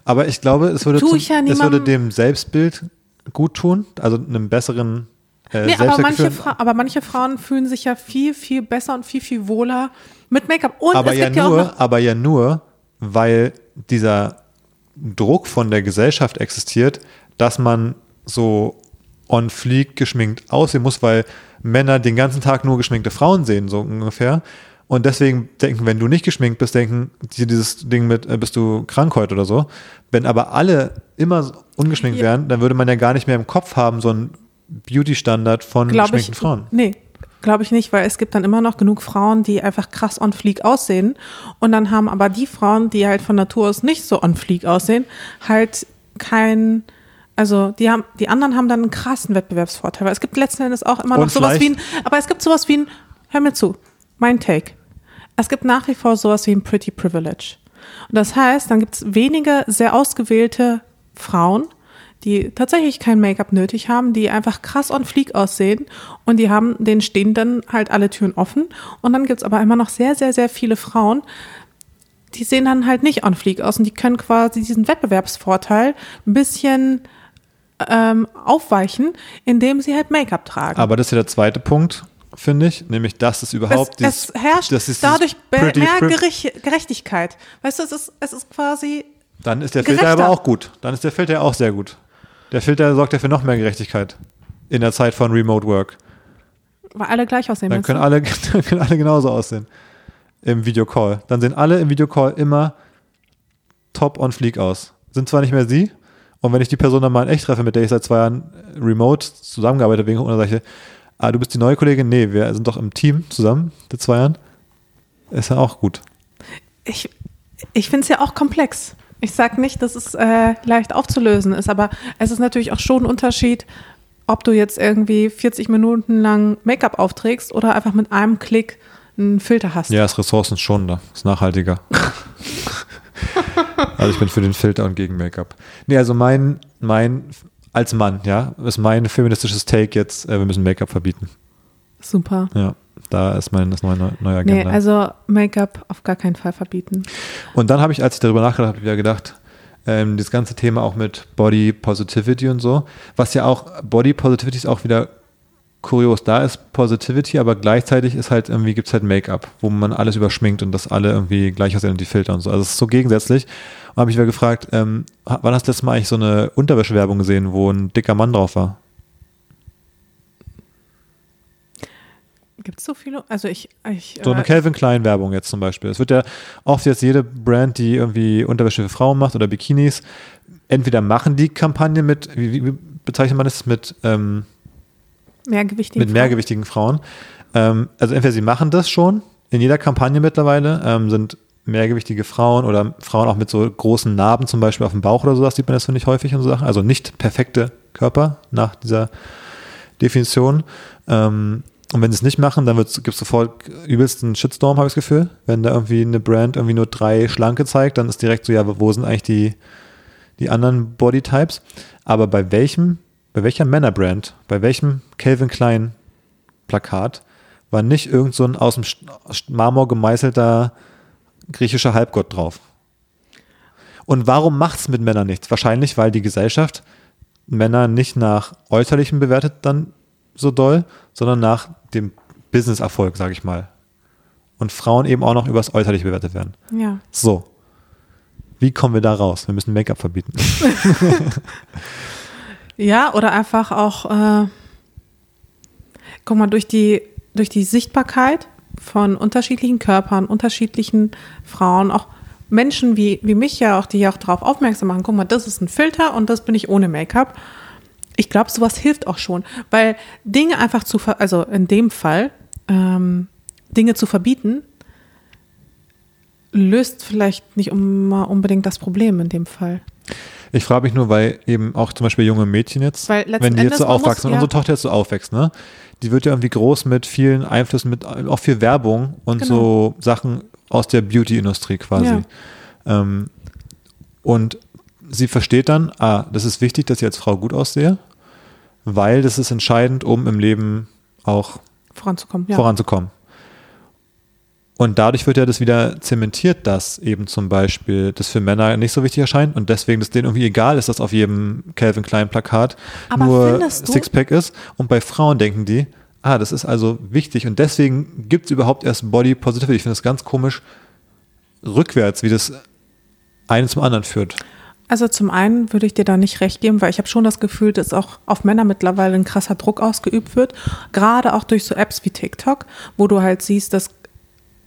Aber ich glaube, es würde, zum, ja es würde dem Selbstbild gut tun, also einem besseren äh, nee, aber manche. Fra aber manche Frauen fühlen sich ja viel, viel besser und viel, viel wohler mit Make-up. Und aber es ja gibt ja auch aber ja nur, weil dieser Druck von der Gesellschaft existiert, dass man so on fleek geschminkt aussehen muss, weil Männer den ganzen Tag nur geschminkte Frauen sehen, so ungefähr. Und deswegen denken, wenn du nicht geschminkt bist, denken die dieses Ding mit, äh, bist du krank heute oder so. Wenn aber alle immer ungeschminkt Ja. wären, dann würde man ja gar nicht mehr im Kopf haben, so einen Beauty-Standard von glaube geschminkten ich, Frauen. nee, glaube ich nicht, weil es gibt dann immer noch genug Frauen, die einfach krass on fleek aussehen. Und dann haben aber die Frauen, die halt von Natur aus nicht so on fleek aussehen, halt kein, also die haben, die anderen haben dann einen krassen Wettbewerbsvorteil. Weil es gibt letzten Endes auch immer noch Und sowas wie ein, aber es gibt sowas wie ein, hör mir zu, mein Take. Es gibt nach wie vor sowas wie ein Pretty Privilege. Und das heißt, dann gibt es wenige sehr ausgewählte Frauen, die tatsächlich kein Make-up nötig haben, die einfach krass on fleek aussehen und die haben, denen stehen dann halt alle Türen offen. Und dann gibt es aber immer noch sehr, sehr, sehr viele Frauen, die sehen dann halt nicht on fleek aus und die können quasi diesen Wettbewerbsvorteil ein bisschen ähm, aufweichen, indem sie halt Make-up tragen. Aber das ist ja der zweite Punkt, finde ich, nämlich, dass es überhaupt es, es herrscht das ist dadurch dieses pretty mehr Gerechtigkeit. Weißt du, es ist, es ist quasi, Dann ist der Filter aber auch gut. Dann ist der Filter auch sehr gut. Der Filter sorgt ja für noch mehr Gerechtigkeit in der Zeit von Remote Work. weil alle gleich aussehen. Dann können alle, dann können alle genauso aussehen im Videocall. Dann sehen alle im Videocall immer top on fleek aus. Sind zwar nicht mehr sie, und wenn ich die Person dann mal in echt treffe, mit der ich seit zwei Jahren remote zusammengearbeitet habe, wegen Corona, sage ich, ah, du bist die neue Kollegin? Nee, wir sind doch im Team zusammen seit zwei Jahren. Ist ja auch gut. ich, ich finde es ja auch komplex. Ich sage nicht, dass es äh, leicht aufzulösen ist, aber es ist natürlich auch schon ein Unterschied, ob du jetzt irgendwie 40 Minuten lang Make-up aufträgst oder einfach mit einem Klick einen Filter hast. Ja, ist ressourcenschonender, ist nachhaltiger. also ich bin für den Filter und gegen Make-up. Nee, also mein, mein, als Mann, ja, ist mein feministisches Take jetzt, äh, wir müssen Make-up verbieten. Super. Ja, da ist mein das neue, neue neue Nee, Agenda. also Make-up auf gar keinen Fall verbieten. und dann habe ich, als ich darüber nachgedacht habe, wieder gedacht, ähm, das ganze Thema auch mit Body Positivity und so, was ja auch, Body Positivity ist auch wieder kurios. Da ist Positivity, aber gleichzeitig ist halt irgendwie, gibt es halt Make-up, wo man alles überschminkt und das alle irgendwie gleich aussehen und die Filter und so. Also es ist so gegensätzlich. Und habe ich wieder gefragt, ähm, wann hast du letztes Mal eigentlich so eine Unterwäschewerbung gesehen, wo ein dicker Mann drauf war? Gibt es so viele? Also ich, ich So eine äh, Calvin Klein Werbung jetzt zum Beispiel. Es wird ja oft jetzt jede Brand, die irgendwie Unterwäsche für Frauen macht oder Bikinis, entweder machen die Kampagne mit, wie, wie bezeichnet man das, mit, ähm, mehrgewichtige mit Frauen. mehrgewichtigen Frauen. Ähm, also entweder sie machen das schon, in jeder Kampagne mittlerweile ähm, sind mehrgewichtige Frauen oder Frauen auch mit so großen Narben zum Beispiel auf dem Bauch oder sowas, sieht man das finde ich häufig und so Sachen. Also nicht perfekte Körper nach dieser Definition. Ähm, Und wenn sie es nicht machen, dann gibt es sofort übelsten Shitstorm, habe ich das Gefühl. Wenn da irgendwie eine Brand irgendwie nur drei Schlanke zeigt, dann ist direkt so, ja, wo sind eigentlich die, die anderen Bodytypes? Aber bei welchem, bei welcher Männerbrand, bei welchem Calvin Klein Plakat war nicht irgend so ein aus dem Marmor gemeißelter griechischer Halbgott drauf? Und warum macht es mit Männern nichts? Wahrscheinlich, weil die Gesellschaft Männer nicht nach Äußerlichen bewertet dann so doll, sondern nach dem Business-Erfolg, sage ich mal. Und Frauen eben auch noch übers Äußerliche bewertet werden. Ja. So. Wie kommen wir da raus? Wir müssen Make-up verbieten. Ja, oder einfach auch, äh, guck mal, durch die, durch die Sichtbarkeit von unterschiedlichen Körpern, unterschiedlichen Frauen, auch Menschen wie, wie mich ja auch, die ja auch darauf aufmerksam machen, guck mal, das ist ein Filter und das bin ich ohne Make-up. Ich glaube, sowas hilft auch schon, weil Dinge einfach zu, also in dem Fall, ähm, Dinge zu verbieten, löst vielleicht nicht immer unbedingt das Problem in dem Fall. Ich frage mich nur, weil eben auch zum Beispiel junge Mädchen jetzt, wenn die jetzt so aufwachsen, muss- und unsere ja. Tochter jetzt so aufwächst, ne? Die wird ja irgendwie groß mit vielen Einflüssen, mit auch viel Werbung und Genau. so Sachen aus der Beauty-Industrie quasi. Ja. Ähm, und sie versteht dann, ah, das ist wichtig, dass ich als Frau gut aussehe, weil das ist entscheidend, um im Leben auch Voranzukommen, ja. voranzukommen. Und dadurch wird ja das wieder zementiert, dass eben zum Beispiel das für Männer nicht so wichtig erscheint und deswegen das denen irgendwie egal ist, dass auf jedem Calvin Klein Plakat Aber nur Sixpack ist. Und bei Frauen denken die, ah, das ist also wichtig und deswegen gibt es überhaupt erst Body Positivity. Ich finde das ganz komisch rückwärts, wie das einen zum anderen führt. Also zum einen würde ich dir da nicht recht geben, weil ich habe schon das Gefühl, dass auch auf Männer mittlerweile ein krasser Druck ausgeübt wird. Gerade auch durch so Apps wie TikTok, wo du halt siehst, dass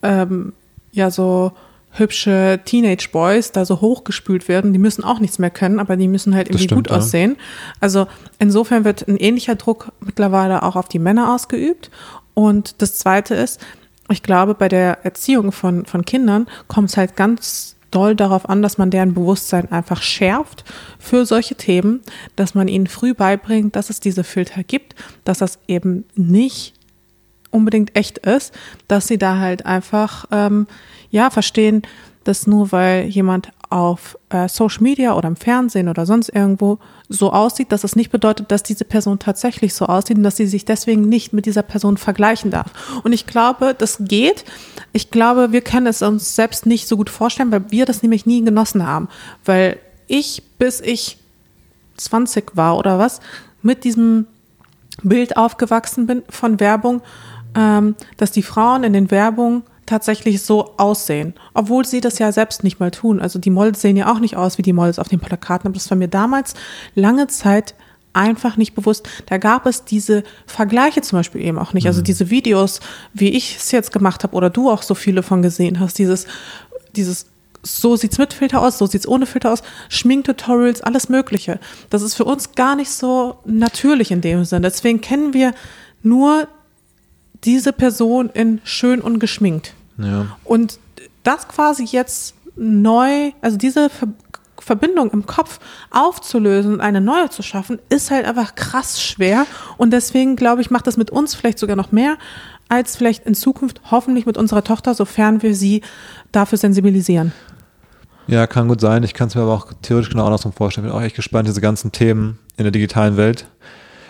ähm, ja so hübsche Teenage Boys da so hochgespült werden. Die müssen auch nichts mehr können, aber die müssen halt irgendwie stimmt, gut ja. aussehen. Also insofern wird ein ähnlicher Druck mittlerweile auch auf die Männer ausgeübt. Und das Zweite ist, ich glaube, bei der Erziehung von, von Kindern kommt es halt ganz doll darauf an, dass man deren Bewusstsein einfach schärft für solche Themen, dass man ihnen früh beibringt, dass es diese Filter gibt, dass das eben nicht unbedingt echt ist, dass sie da halt einfach ähm, ja verstehen, dass nur weil jemand auf äh, Social Media oder im Fernsehen oder sonst irgendwo so aussieht, dass es nicht bedeutet, dass diese Person tatsächlich so aussieht und dass sie sich deswegen nicht mit dieser Person vergleichen darf. Und ich glaube, das geht. Ich glaube, wir können es uns selbst nicht so gut vorstellen, weil wir das nämlich nie genossen haben. Weil ich, bis ich 20 war oder was, mit diesem Bild aufgewachsen bin von Werbung, ähm, dass die Frauen in den Werbungen tatsächlich so aussehen, obwohl sie das ja selbst nicht mal tun. Also die Models sehen ja auch nicht aus wie die Models auf den Plakaten, aber das war mir damals lange Zeit einfach nicht bewusst. Da gab es diese Vergleiche zum Beispiel eben auch nicht. Also diese Videos, wie ich es jetzt gemacht habe oder du auch so viele von gesehen hast, dieses, dieses so sieht's mit Filter aus, so sieht's ohne Filter aus, Schminktutorials, alles Mögliche. Das ist für uns gar nicht so natürlich in dem Sinne. Deswegen kennen wir nur diese Person in schön und geschminkt. Ja. Und das quasi jetzt neu, also diese Ver Verbindung im Kopf aufzulösen und eine neue zu schaffen, ist halt einfach krass schwer. Und deswegen glaube ich, macht das mit uns vielleicht sogar noch mehr als vielleicht in Zukunft hoffentlich mit unserer Tochter, sofern wir sie dafür sensibilisieren. Ja, kann gut sein. Ich kann es mir aber auch theoretisch genau andersrum vorstellen. Bin auch echt gespannt, diese ganzen Themen in der digitalen Welt.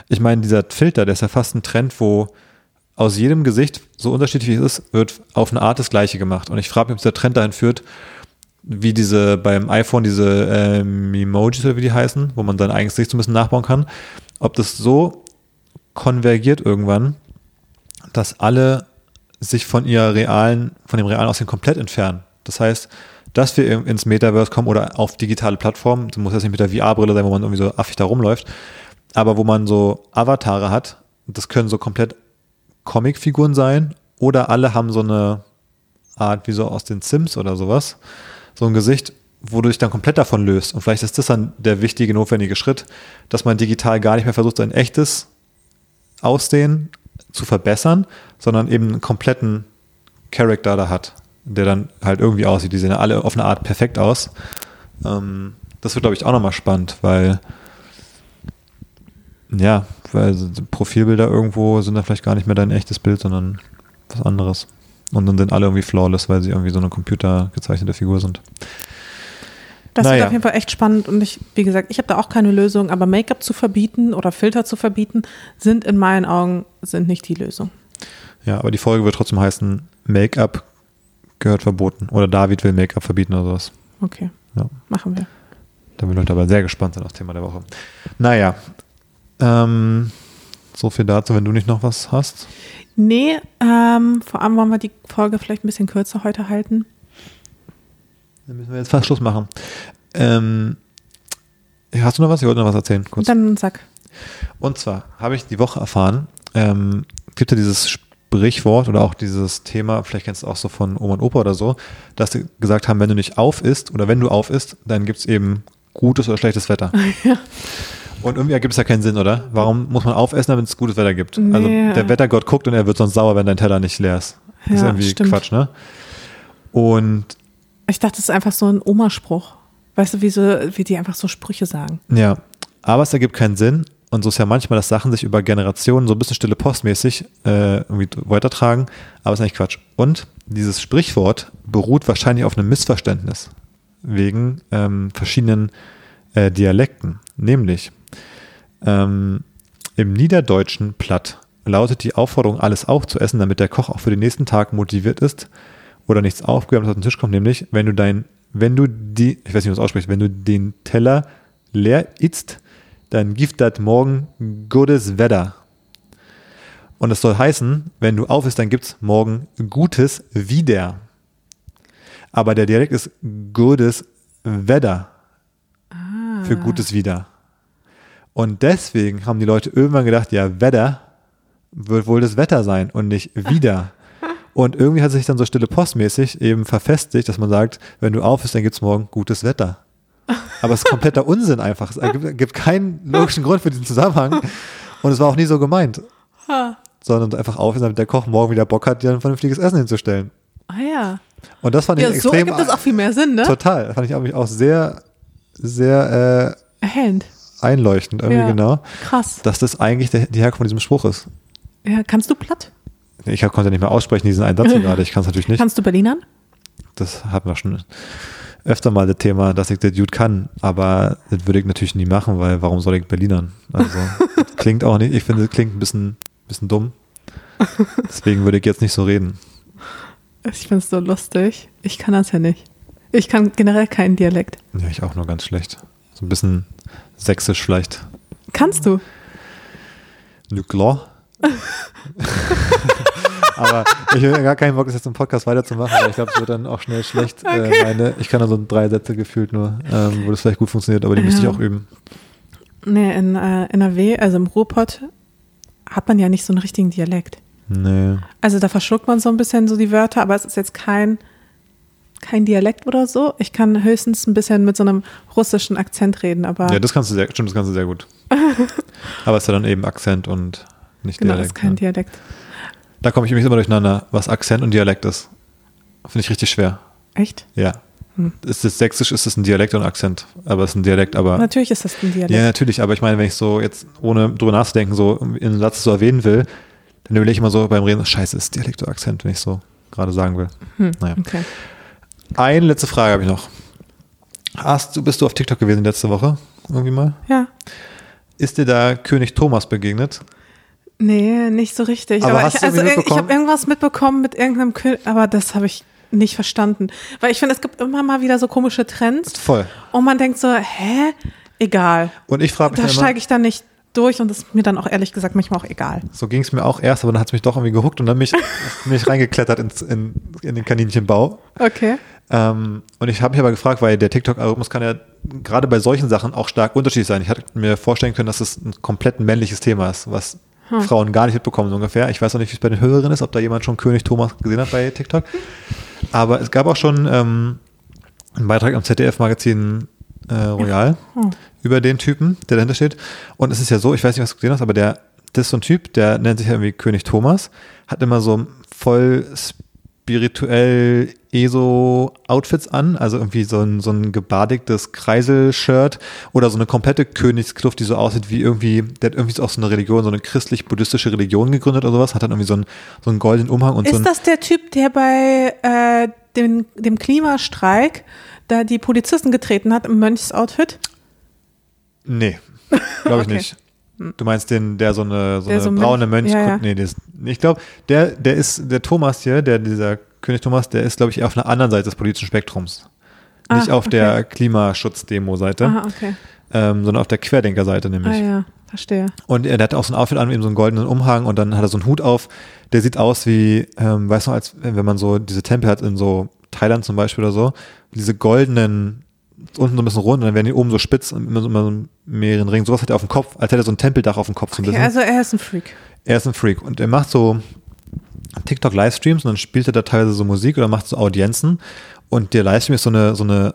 Ich meine, dieser Filter, der ist ja fast ein Trend, wo aus jedem Gesicht, so unterschiedlich wie es ist, wird auf eine Art das Gleiche gemacht. Und ich frage mich, ob dieser Trend dahin führt, wie diese beim iPhone diese ähm, Emojis oder wie die heißen, wo man sein eigenes Gesicht so ein bisschen nachbauen kann, ob das so konvergiert irgendwann, dass alle sich von ihrer realen, von dem realen Aussehen komplett entfernen. Das heißt, dass wir ins Metaverse kommen oder auf digitale Plattformen, das muss jetzt nicht mit der VR-Brille sein, wo man irgendwie so affig da rumläuft, aber wo man so Avatare hat, das können so komplett Comicfiguren sein oder alle haben so eine Art wie so aus den Sims oder sowas, so ein Gesicht, wo du dich dann komplett davon löst. Und vielleicht ist das dann der wichtige, notwendige Schritt, dass man digital gar nicht mehr versucht, sein echtes Aussehen zu verbessern, sondern eben einen kompletten Charakter da hat, der dann halt irgendwie aussieht. Die sehen ja alle auf eine Art perfekt aus. Ähm, das wird, glaube ich, auch nochmal spannend, weil ja, weil Profilbilder irgendwo sind da vielleicht gar nicht mehr dein echtes Bild, sondern was anderes. Und dann sind alle irgendwie flawless, weil sie irgendwie so eine computergezeichnete Figur sind. Das Naja. wird auf jeden Fall echt spannend und ich, wie gesagt, ich habe da auch keine Lösung, aber Make-up zu verbieten oder Filter zu verbieten, sind in meinen Augen sind nicht die Lösung. Ja, aber die Folge wird trotzdem heißen, Make-up gehört verboten. Oder David will Make-up verbieten oder sowas. Okay, Ja. machen wir. Da bin ich aber sehr gespannt sein auf das Thema der Woche. Naja, ähm, so viel dazu, wenn du nicht noch was hast. Nee, ähm, vor allem wollen wir die Folge vielleicht ein bisschen kürzer heute halten. Dann müssen wir jetzt fast Schluss machen. Ähm, hast du noch was? Ich wollte noch was erzählen. Kurz. Dann sag. Und zwar habe ich die Woche erfahren, ähm, gibt ja dieses Sprichwort oder auch dieses Thema, vielleicht kennst du es auch so von Oma und Opa oder so, dass sie gesagt haben, wenn du nicht auf isst oder wenn du auf isst, dann gibt es eben gutes oder schlechtes Wetter. Und irgendwie ergibt es ja keinen Sinn, oder? Warum muss man aufessen, damit es gutes Wetter gibt? Also Nee. der Wettergott guckt und er wird sonst sauer, wenn dein Teller nicht leer ist. Das ist Ja, irgendwie stimmt. Quatsch, ne? Und Ich dachte, das ist einfach so ein Omaspruch. Weißt du, wie, so, wie die einfach so Sprüche sagen. Ja, aber es ergibt keinen Sinn. Und so ist ja manchmal, dass Sachen sich über Generationen so ein bisschen stille postmäßig äh, irgendwie weitertragen, aber ist eigentlich Quatsch. Und dieses Sprichwort beruht wahrscheinlich auf einem Missverständnis wegen ähm, verschiedenen äh, Dialekten. Nämlich ähm, im Niederdeutschen Platt lautet die Aufforderung, alles aufzuessen, damit der Koch auch für den nächsten Tag motiviert ist oder nichts aufgewärmt auf den Tisch kommt, nämlich wenn du dein, wenn du die, ich weiß nicht, wie man ausspricht, wenn du den Teller leer isst, dann gibt das morgen gutes Wetter. Und das soll heißen, wenn du auf isst, dann gibt's morgen gutes wieder. Aber der Dialekt ist gutes Wetter für gutes wieder. Und deswegen haben die Leute irgendwann gedacht, ja, Wetter wird wohl das Wetter sein und nicht wieder. Und irgendwie hat sich dann so stille postmäßig eben verfestigt, dass man sagt, wenn du auf bist, dann gibt's morgen gutes Wetter. Aber es ist kompletter Unsinn einfach. Es ergibt, gibt keinen logischen Grund für diesen Zusammenhang. Und es war auch nie so gemeint. Sondern einfach auf ist, damit der Koch morgen wieder Bock hat, dir ein vernünftiges Essen hinzustellen. Ah ja. Und das fand ich so extrem. ergibt das auch viel mehr Sinn, ne? Total. Das fand ich auch sehr, sehr Erhellend. Einleuchtend irgendwie Ja. genau, Krass. dass das eigentlich der, die Herkunft von diesem Spruch ist. Ja, kannst du platt? Ich konnte nicht mehr aussprechen, diesen einen Satz gerade. Ich kann es natürlich nicht. Kannst du Berlinern? Das hatten wir schon öfter mal das Thema, dass ich das gut kann, aber das würde ich natürlich nie machen, weil warum soll ich Berlinern? Also das klingt auch nicht, ich finde, es klingt ein bisschen, bisschen dumm. Deswegen würde ich jetzt nicht so reden. Ich finde es so lustig. Ich kann das ja nicht. Ich kann generell keinen Dialekt. Ja, ich auch nur ganz schlecht. So ein bisschen sächsisch vielleicht. Kannst du? Nuklear. Aber ich habe gar keinen Bock, das jetzt im Podcast weiterzumachen, weil ich glaube, es wird dann auch schnell schlecht. Äh, meine, ich kann da so drei Sätze gefühlt nur, ähm, wo das vielleicht gut funktioniert, aber die müsste ich Ja. auch üben. Nee, in äh, NRW, also im Ruhrpott, hat man ja nicht so einen richtigen Dialekt. Nee. Also da verschluckt man so ein bisschen so die Wörter, aber es ist jetzt kein, kein Dialekt oder so. Ich kann höchstens ein bisschen mit so einem russischen Akzent reden, aber Ja, das kannst du sehr, stimmt, das kannst du sehr gut. aber es ist ja dann eben Akzent und nicht genau, das Dialekt. ist kein ne? Dialekt. Da komme ich übrigens immer durcheinander, was Akzent und Dialekt ist. Finde ich richtig schwer. Echt? Ja. Hm. Ist das Sächsisch, ist es ein Dialekt und ein Akzent? Aber es ist ein Dialekt, aber. Natürlich ist das ein Dialekt. Ja, natürlich, aber ich meine, wenn ich so jetzt, ohne drüber nachzudenken, so in einem Satz so erwähnen will, dann überlege ich immer so beim Reden, scheiße, ist Dialekt oder Akzent, wenn ich so gerade sagen will. Hm, Naja. Okay. Eine letzte Frage habe ich noch. Hast du, bist du auf TikTok gewesen letzte Woche? Irgendwie mal? Ja. Ist dir da König Thomas begegnet? Nee, nicht so richtig. Aber Aber, hast ich, also, irgendwie ich habe irgendwas mitbekommen mit irgendeinem König, aber das habe ich nicht verstanden. Weil ich finde, es gibt immer mal wieder so komische Trends Voll. und man denkt so, hä? Egal. Und ich frage mich Da steige ich dann nicht durch und das ist mir dann auch ehrlich gesagt manchmal auch egal. so ging es mir auch erst, aber dann hat es mich doch irgendwie gehuckt und dann mich, mich reingeklettert ins, in, in den Kaninchenbau. Okay. Ähm, und ich habe mich aber gefragt, weil der TikTok-Algorithmus kann ja gerade bei solchen Sachen auch stark unterschiedlich sein. Ich hatte mir vorstellen können, dass es ein komplett männliches Thema ist, was Frauen gar nicht mitbekommen, so ungefähr. Ich weiß noch nicht, wie es bei den Hörerinnen ist, ob da jemand schon König Thomas gesehen hat bei TikTok. Aber es gab auch schon ähm, einen Beitrag am ZDF-Magazin äh, Royal über den Typen, der dahinter steht. Und es ist ja so, ich weiß nicht, was du gesehen hast, aber der, das ist so ein Typ, der nennt sich ja irgendwie König Thomas, hat immer so voll spirituell ESO-Outfits an, also irgendwie so ein, so ein gebadigtes Kreisel-Shirt oder so eine komplette Königskluft, die so aussieht wie irgendwie, der hat irgendwie auch so eine Religion, so eine christlich-buddhistische Religion gegründet oder sowas, hat dann irgendwie so einen, so einen goldenen Umhang und so Ist ein, das der Typ, der bei äh, dem, dem Klimastreik da die Polizisten getreten hat im Mönchsoutfit? Nee, glaube ich Okay. nicht. Du meinst den, der so eine, so eine so braune Mönch- Mönch, ja, ja. nee, ist, ich glaube, der, der ist, der Thomas hier, der, dieser König Thomas, der ist, glaube ich, eher auf einer anderen Seite des politischen Spektrums. Nicht Ah, auf der Klimaschutz-Demo-Seite, okay. ähm, sondern auf der Querdenker-Seite nämlich. Ah ja, verstehe. Und er, der hat auch so ein Outfit an, eben so einen goldenen Umhang und dann hat er so einen Hut auf. Der sieht aus wie, ähm, weißt du, als wenn man so diese Tempel hat in so Thailand zum Beispiel oder so, diese goldenen, unten so ein bisschen rund und dann werden die oben so spitz und immer so, so mehreren Ringen. Sowas hat er auf dem Kopf, als hätte er so ein Tempeldach auf dem Kopf so ein Okay, also er ist ein Freak. er ist ein Freak und er macht so TikTok-Livestreams und dann spielt er da teilweise so Musik oder macht so Audienzen und der Livestream ist so eine, so eine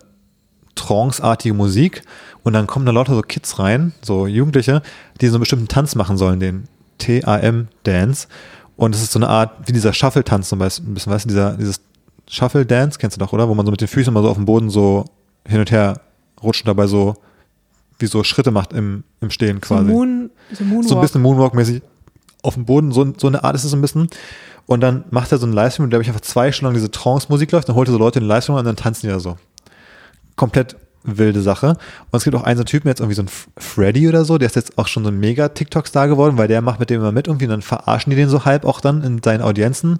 Trance-artige Musik und dann kommen da lauter so Kids rein, so Jugendliche, die so einen bestimmten Tanz machen sollen, den TAM-Dance und es ist so eine Art, wie dieser Shuffle-Tanz zum Beispiel, ein bisschen, weißt du, dieser, dieses Shuffle-Dance, kennst du doch, oder? Wo man so mit den Füßen mal so auf dem Boden so hin und her rutscht und dabei so, wie so Schritte macht im, im Stehen So, quasi Moon, so Moonwalk. so ein bisschen Moonwalk-mäßig auf dem Boden, so, so eine Art ist es so ein bisschen. Und dann macht er so einen Livestream, in dem ich einfach zwei Stunden lang diese Trance-Musik läuft, dann holt er so Leute in den Livestream und dann tanzen die da so. Komplett wilde Sache. Und es gibt auch einen so einen Typen, jetzt irgendwie so ein Freddy oder so, der ist jetzt auch schon so ein mega TikTok-Star geworden, weil der macht mit dem immer mit irgendwie und dann verarschen die den so halb auch dann in seinen Audienzen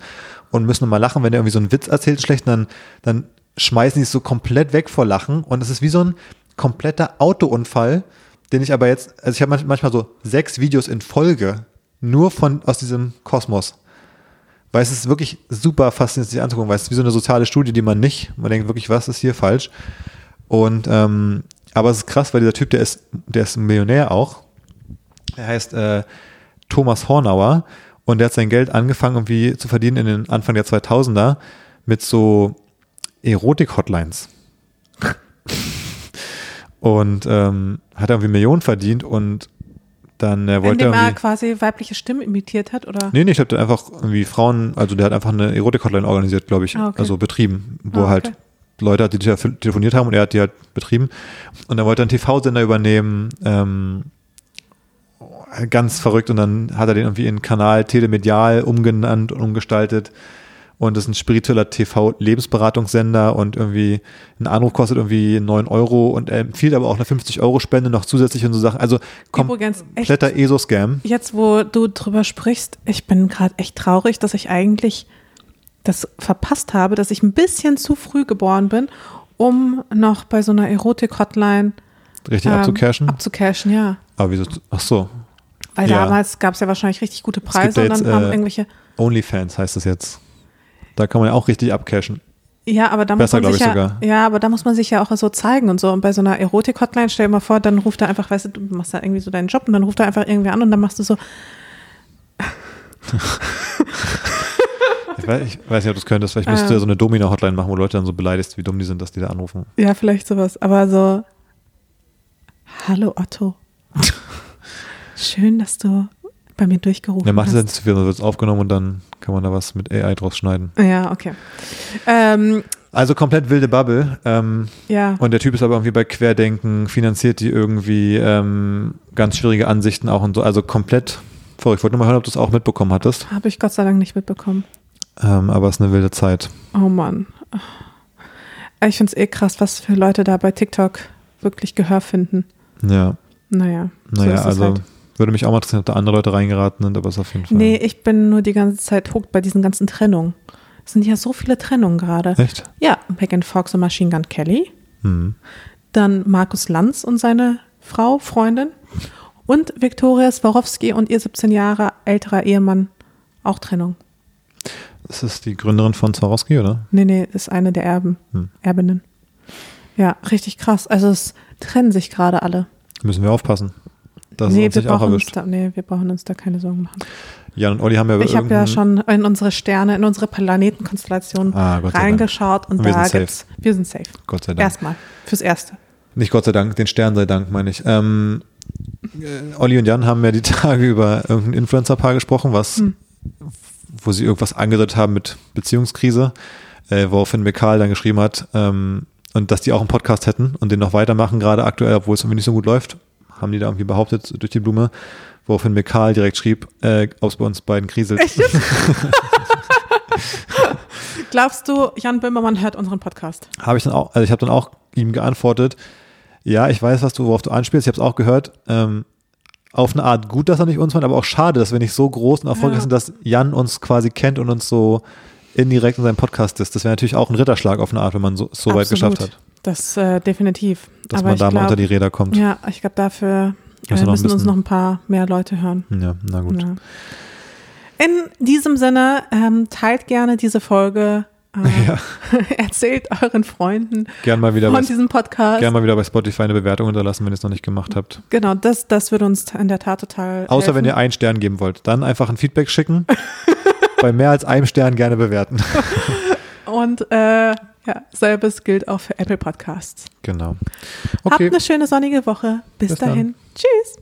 und müssen immer lachen, wenn der irgendwie so einen Witz erzählt, schlecht, dann, dann schmeißen die so komplett weg vor Lachen und es ist wie so ein kompletter Autounfall, den ich aber jetzt, also ich habe manchmal so sechs Videos in Folge nur von aus diesem Kosmos. Weil es ist wirklich super faszinierend, sich anzugucken, weil es ist wie so eine soziale Studie, die man nicht, man denkt wirklich, was ist hier falsch? Und ähm, aber es ist krass, weil dieser Typ, der ist, der ist ein Millionär auch. Er heißt äh, Thomas Hornauer und der hat sein Geld angefangen irgendwie zu verdienen in den Anfang der 2000er mit so Erotik-Hotlines. und ähm, hat irgendwie Millionen verdient und dann äh, wollte Indem er er irgendwie, quasi weibliche Stimmen imitiert hat, oder? Nee, nee, ich glaube, der einfach irgendwie Frauen, also der hat einfach eine Erotik-Hotline organisiert, glaube ich, Ah, okay. also betrieben, wo Ah, okay. halt Leute hat, die telef- telefoniert haben und er hat die halt betrieben. Und dann wollte er einen TV-Sender übernehmen, ähm, ganz verrückt und dann hat er den irgendwie in Kanal Telemedial umgenannt und umgestaltet. Und das ist ein spiritueller TV-Lebensberatungssender und irgendwie ein Anruf kostet irgendwie 9 Euro und er empfiehlt aber auch eine 50-Euro-Spende noch zusätzlich und so Sachen. Also kompletter ESO-Scam. jetzt wo du drüber sprichst, ich bin gerade echt traurig, dass ich eigentlich das verpasst habe, dass ich ein bisschen zu früh geboren bin, um noch bei so einer Erotik-Hotline Richtig ähm, abzucashen. abzucashen, ja. Aber wieso? Ach so. Weil Ja. damals gab es ja wahrscheinlich richtig gute Preise ja und dann jetzt, haben äh, irgendwelche. OnlyFans heißt es jetzt. Da kann man ja auch richtig abcashen. Ja, aber da besser, muss man sich ja, ich sogar. ja, aber da muss man sich ja auch so zeigen und so. Und bei so einer Erotik-Hotline, stell dir mal vor, dann ruft er einfach, weißt du, du machst da irgendwie so deinen Job und dann ruft er einfach irgendwie an und dann machst du so, Ich weiß, ich weiß nicht, ob du es könntest. Vielleicht müsstest du Ähm. so eine Domina-Hotline machen, wo Leute dann so beleidigst, wie dumm die sind, dass die da anrufen. ja, vielleicht sowas. Aber so, hallo Otto. Schön, dass du bei mir durchgerufen Ja, macht es hast. dann zu viel, dann wird es aufgenommen und dann kann man da was mit AI draus schneiden. Ja, okay. Ähm, Also komplett wilde Bubble. Ähm, ja. und der Typ ist aber irgendwie bei Querdenken, finanziert die irgendwie ähm, ganz schwierige Ansichten auch und so. Also komplett verrückt. Ich wollte nur mal hören, ob du es auch mitbekommen hattest. Habe ich Gott sei Dank nicht mitbekommen. Ähm, aber es ist eine wilde Zeit. Oh Mann. Ich finde es eh krass, was für Leute da bei TikTok wirklich Gehör finden. Ja. Naja. so Naja, es also halt. Würde mich auch mal interessieren, ob da andere Leute reingeraten sind, aber es ist auf jeden Fall. Nee, ich bin nur die ganze Zeit hooked bei diesen ganzen Trennungen. Es sind ja so viele Trennungen gerade. Echt? Ja, Megan Fox und Machine Gun Kelly. Hm. Dann Markus Lanz und seine Frau, Freundin. Und Viktoria Swarovski und ihr 17 Jahre älterer Ehemann. Auch Trennung. Ist das die Gründerin von Swarovski, oder? Nee, nee, ist eine der Erben, Hm. Erbinnen. Ja, richtig krass. Also es trennen sich gerade alle. Müssen wir aufpassen. Das nee, wir brauchen uns da, nee, wir brauchen uns da keine Sorgen machen. Jan und Olli haben ja Ich habe ja schon in unsere Sterne, in unsere Planetenkonstellation Ah, reingeschaut und, Und wir da sind safe. gibt's, wir sind safe. Gott sei Dank. Erstmal, fürs Erste. Nicht Gott sei Dank, den Stern sei Dank, meine ich. Ähm, äh, Olli und Jan haben ja die Tage über irgendein Influencer-Paar gesprochen, was Hm. wo sie irgendwas angedeutet haben mit Beziehungskrise, äh, woraufhin Mekal dann geschrieben hat, ähm, und dass die auch einen Podcast hätten und den noch weitermachen, gerade aktuell, obwohl es irgendwie nicht so gut läuft, haben die da irgendwie behauptet durch die Blume, woraufhin Mekal direkt schrieb, äh, ob es bei uns beiden kriselt. Glaubst du, Jan Böhmermann hört unseren Podcast? habe ich dann auch, also ich habe dann auch ihm geantwortet, ja, ich weiß, was du, worauf du anspielst, ich habe es auch gehört. Ähm, auf eine Art gut, dass er nicht uns meint, aber auch schade, dass wir nicht so groß und erfolgreich Ja. sind, dass Jan uns quasi kennt und uns so indirekt in seinem Podcast ist. Das wäre natürlich auch ein Ritterschlag auf eine Art, wenn man so, so weit geschafft hat, Das äh, definitiv. dass Aber man da mal glaub, unter die Räder kommt. Ja, Ja, ich glaube, dafür äh, Müssen müssen uns bisschen- noch ein paar mehr Leute hören. na gut. Ja. In diesem Sinne, ähm, teilt gerne diese Folge. Äh, Erzählt euren Freunden Gern mal wieder bei, von diesem Podcast. gern mal wieder bei Spotify eine Bewertung hinterlassen, wenn ihr es noch nicht gemacht habt. Genau, das, das würde uns in der Tat total. Außer helfen. wenn ihr einen Stern geben wollt. Dann einfach ein Feedback schicken. bei mehr als einem Stern gerne bewerten. Und äh, ja, selbes gilt auch für Apple Podcasts. genau. Habt Okay. eine schöne sonnige Woche. Bis, Bis dann. dahin. Tschüss.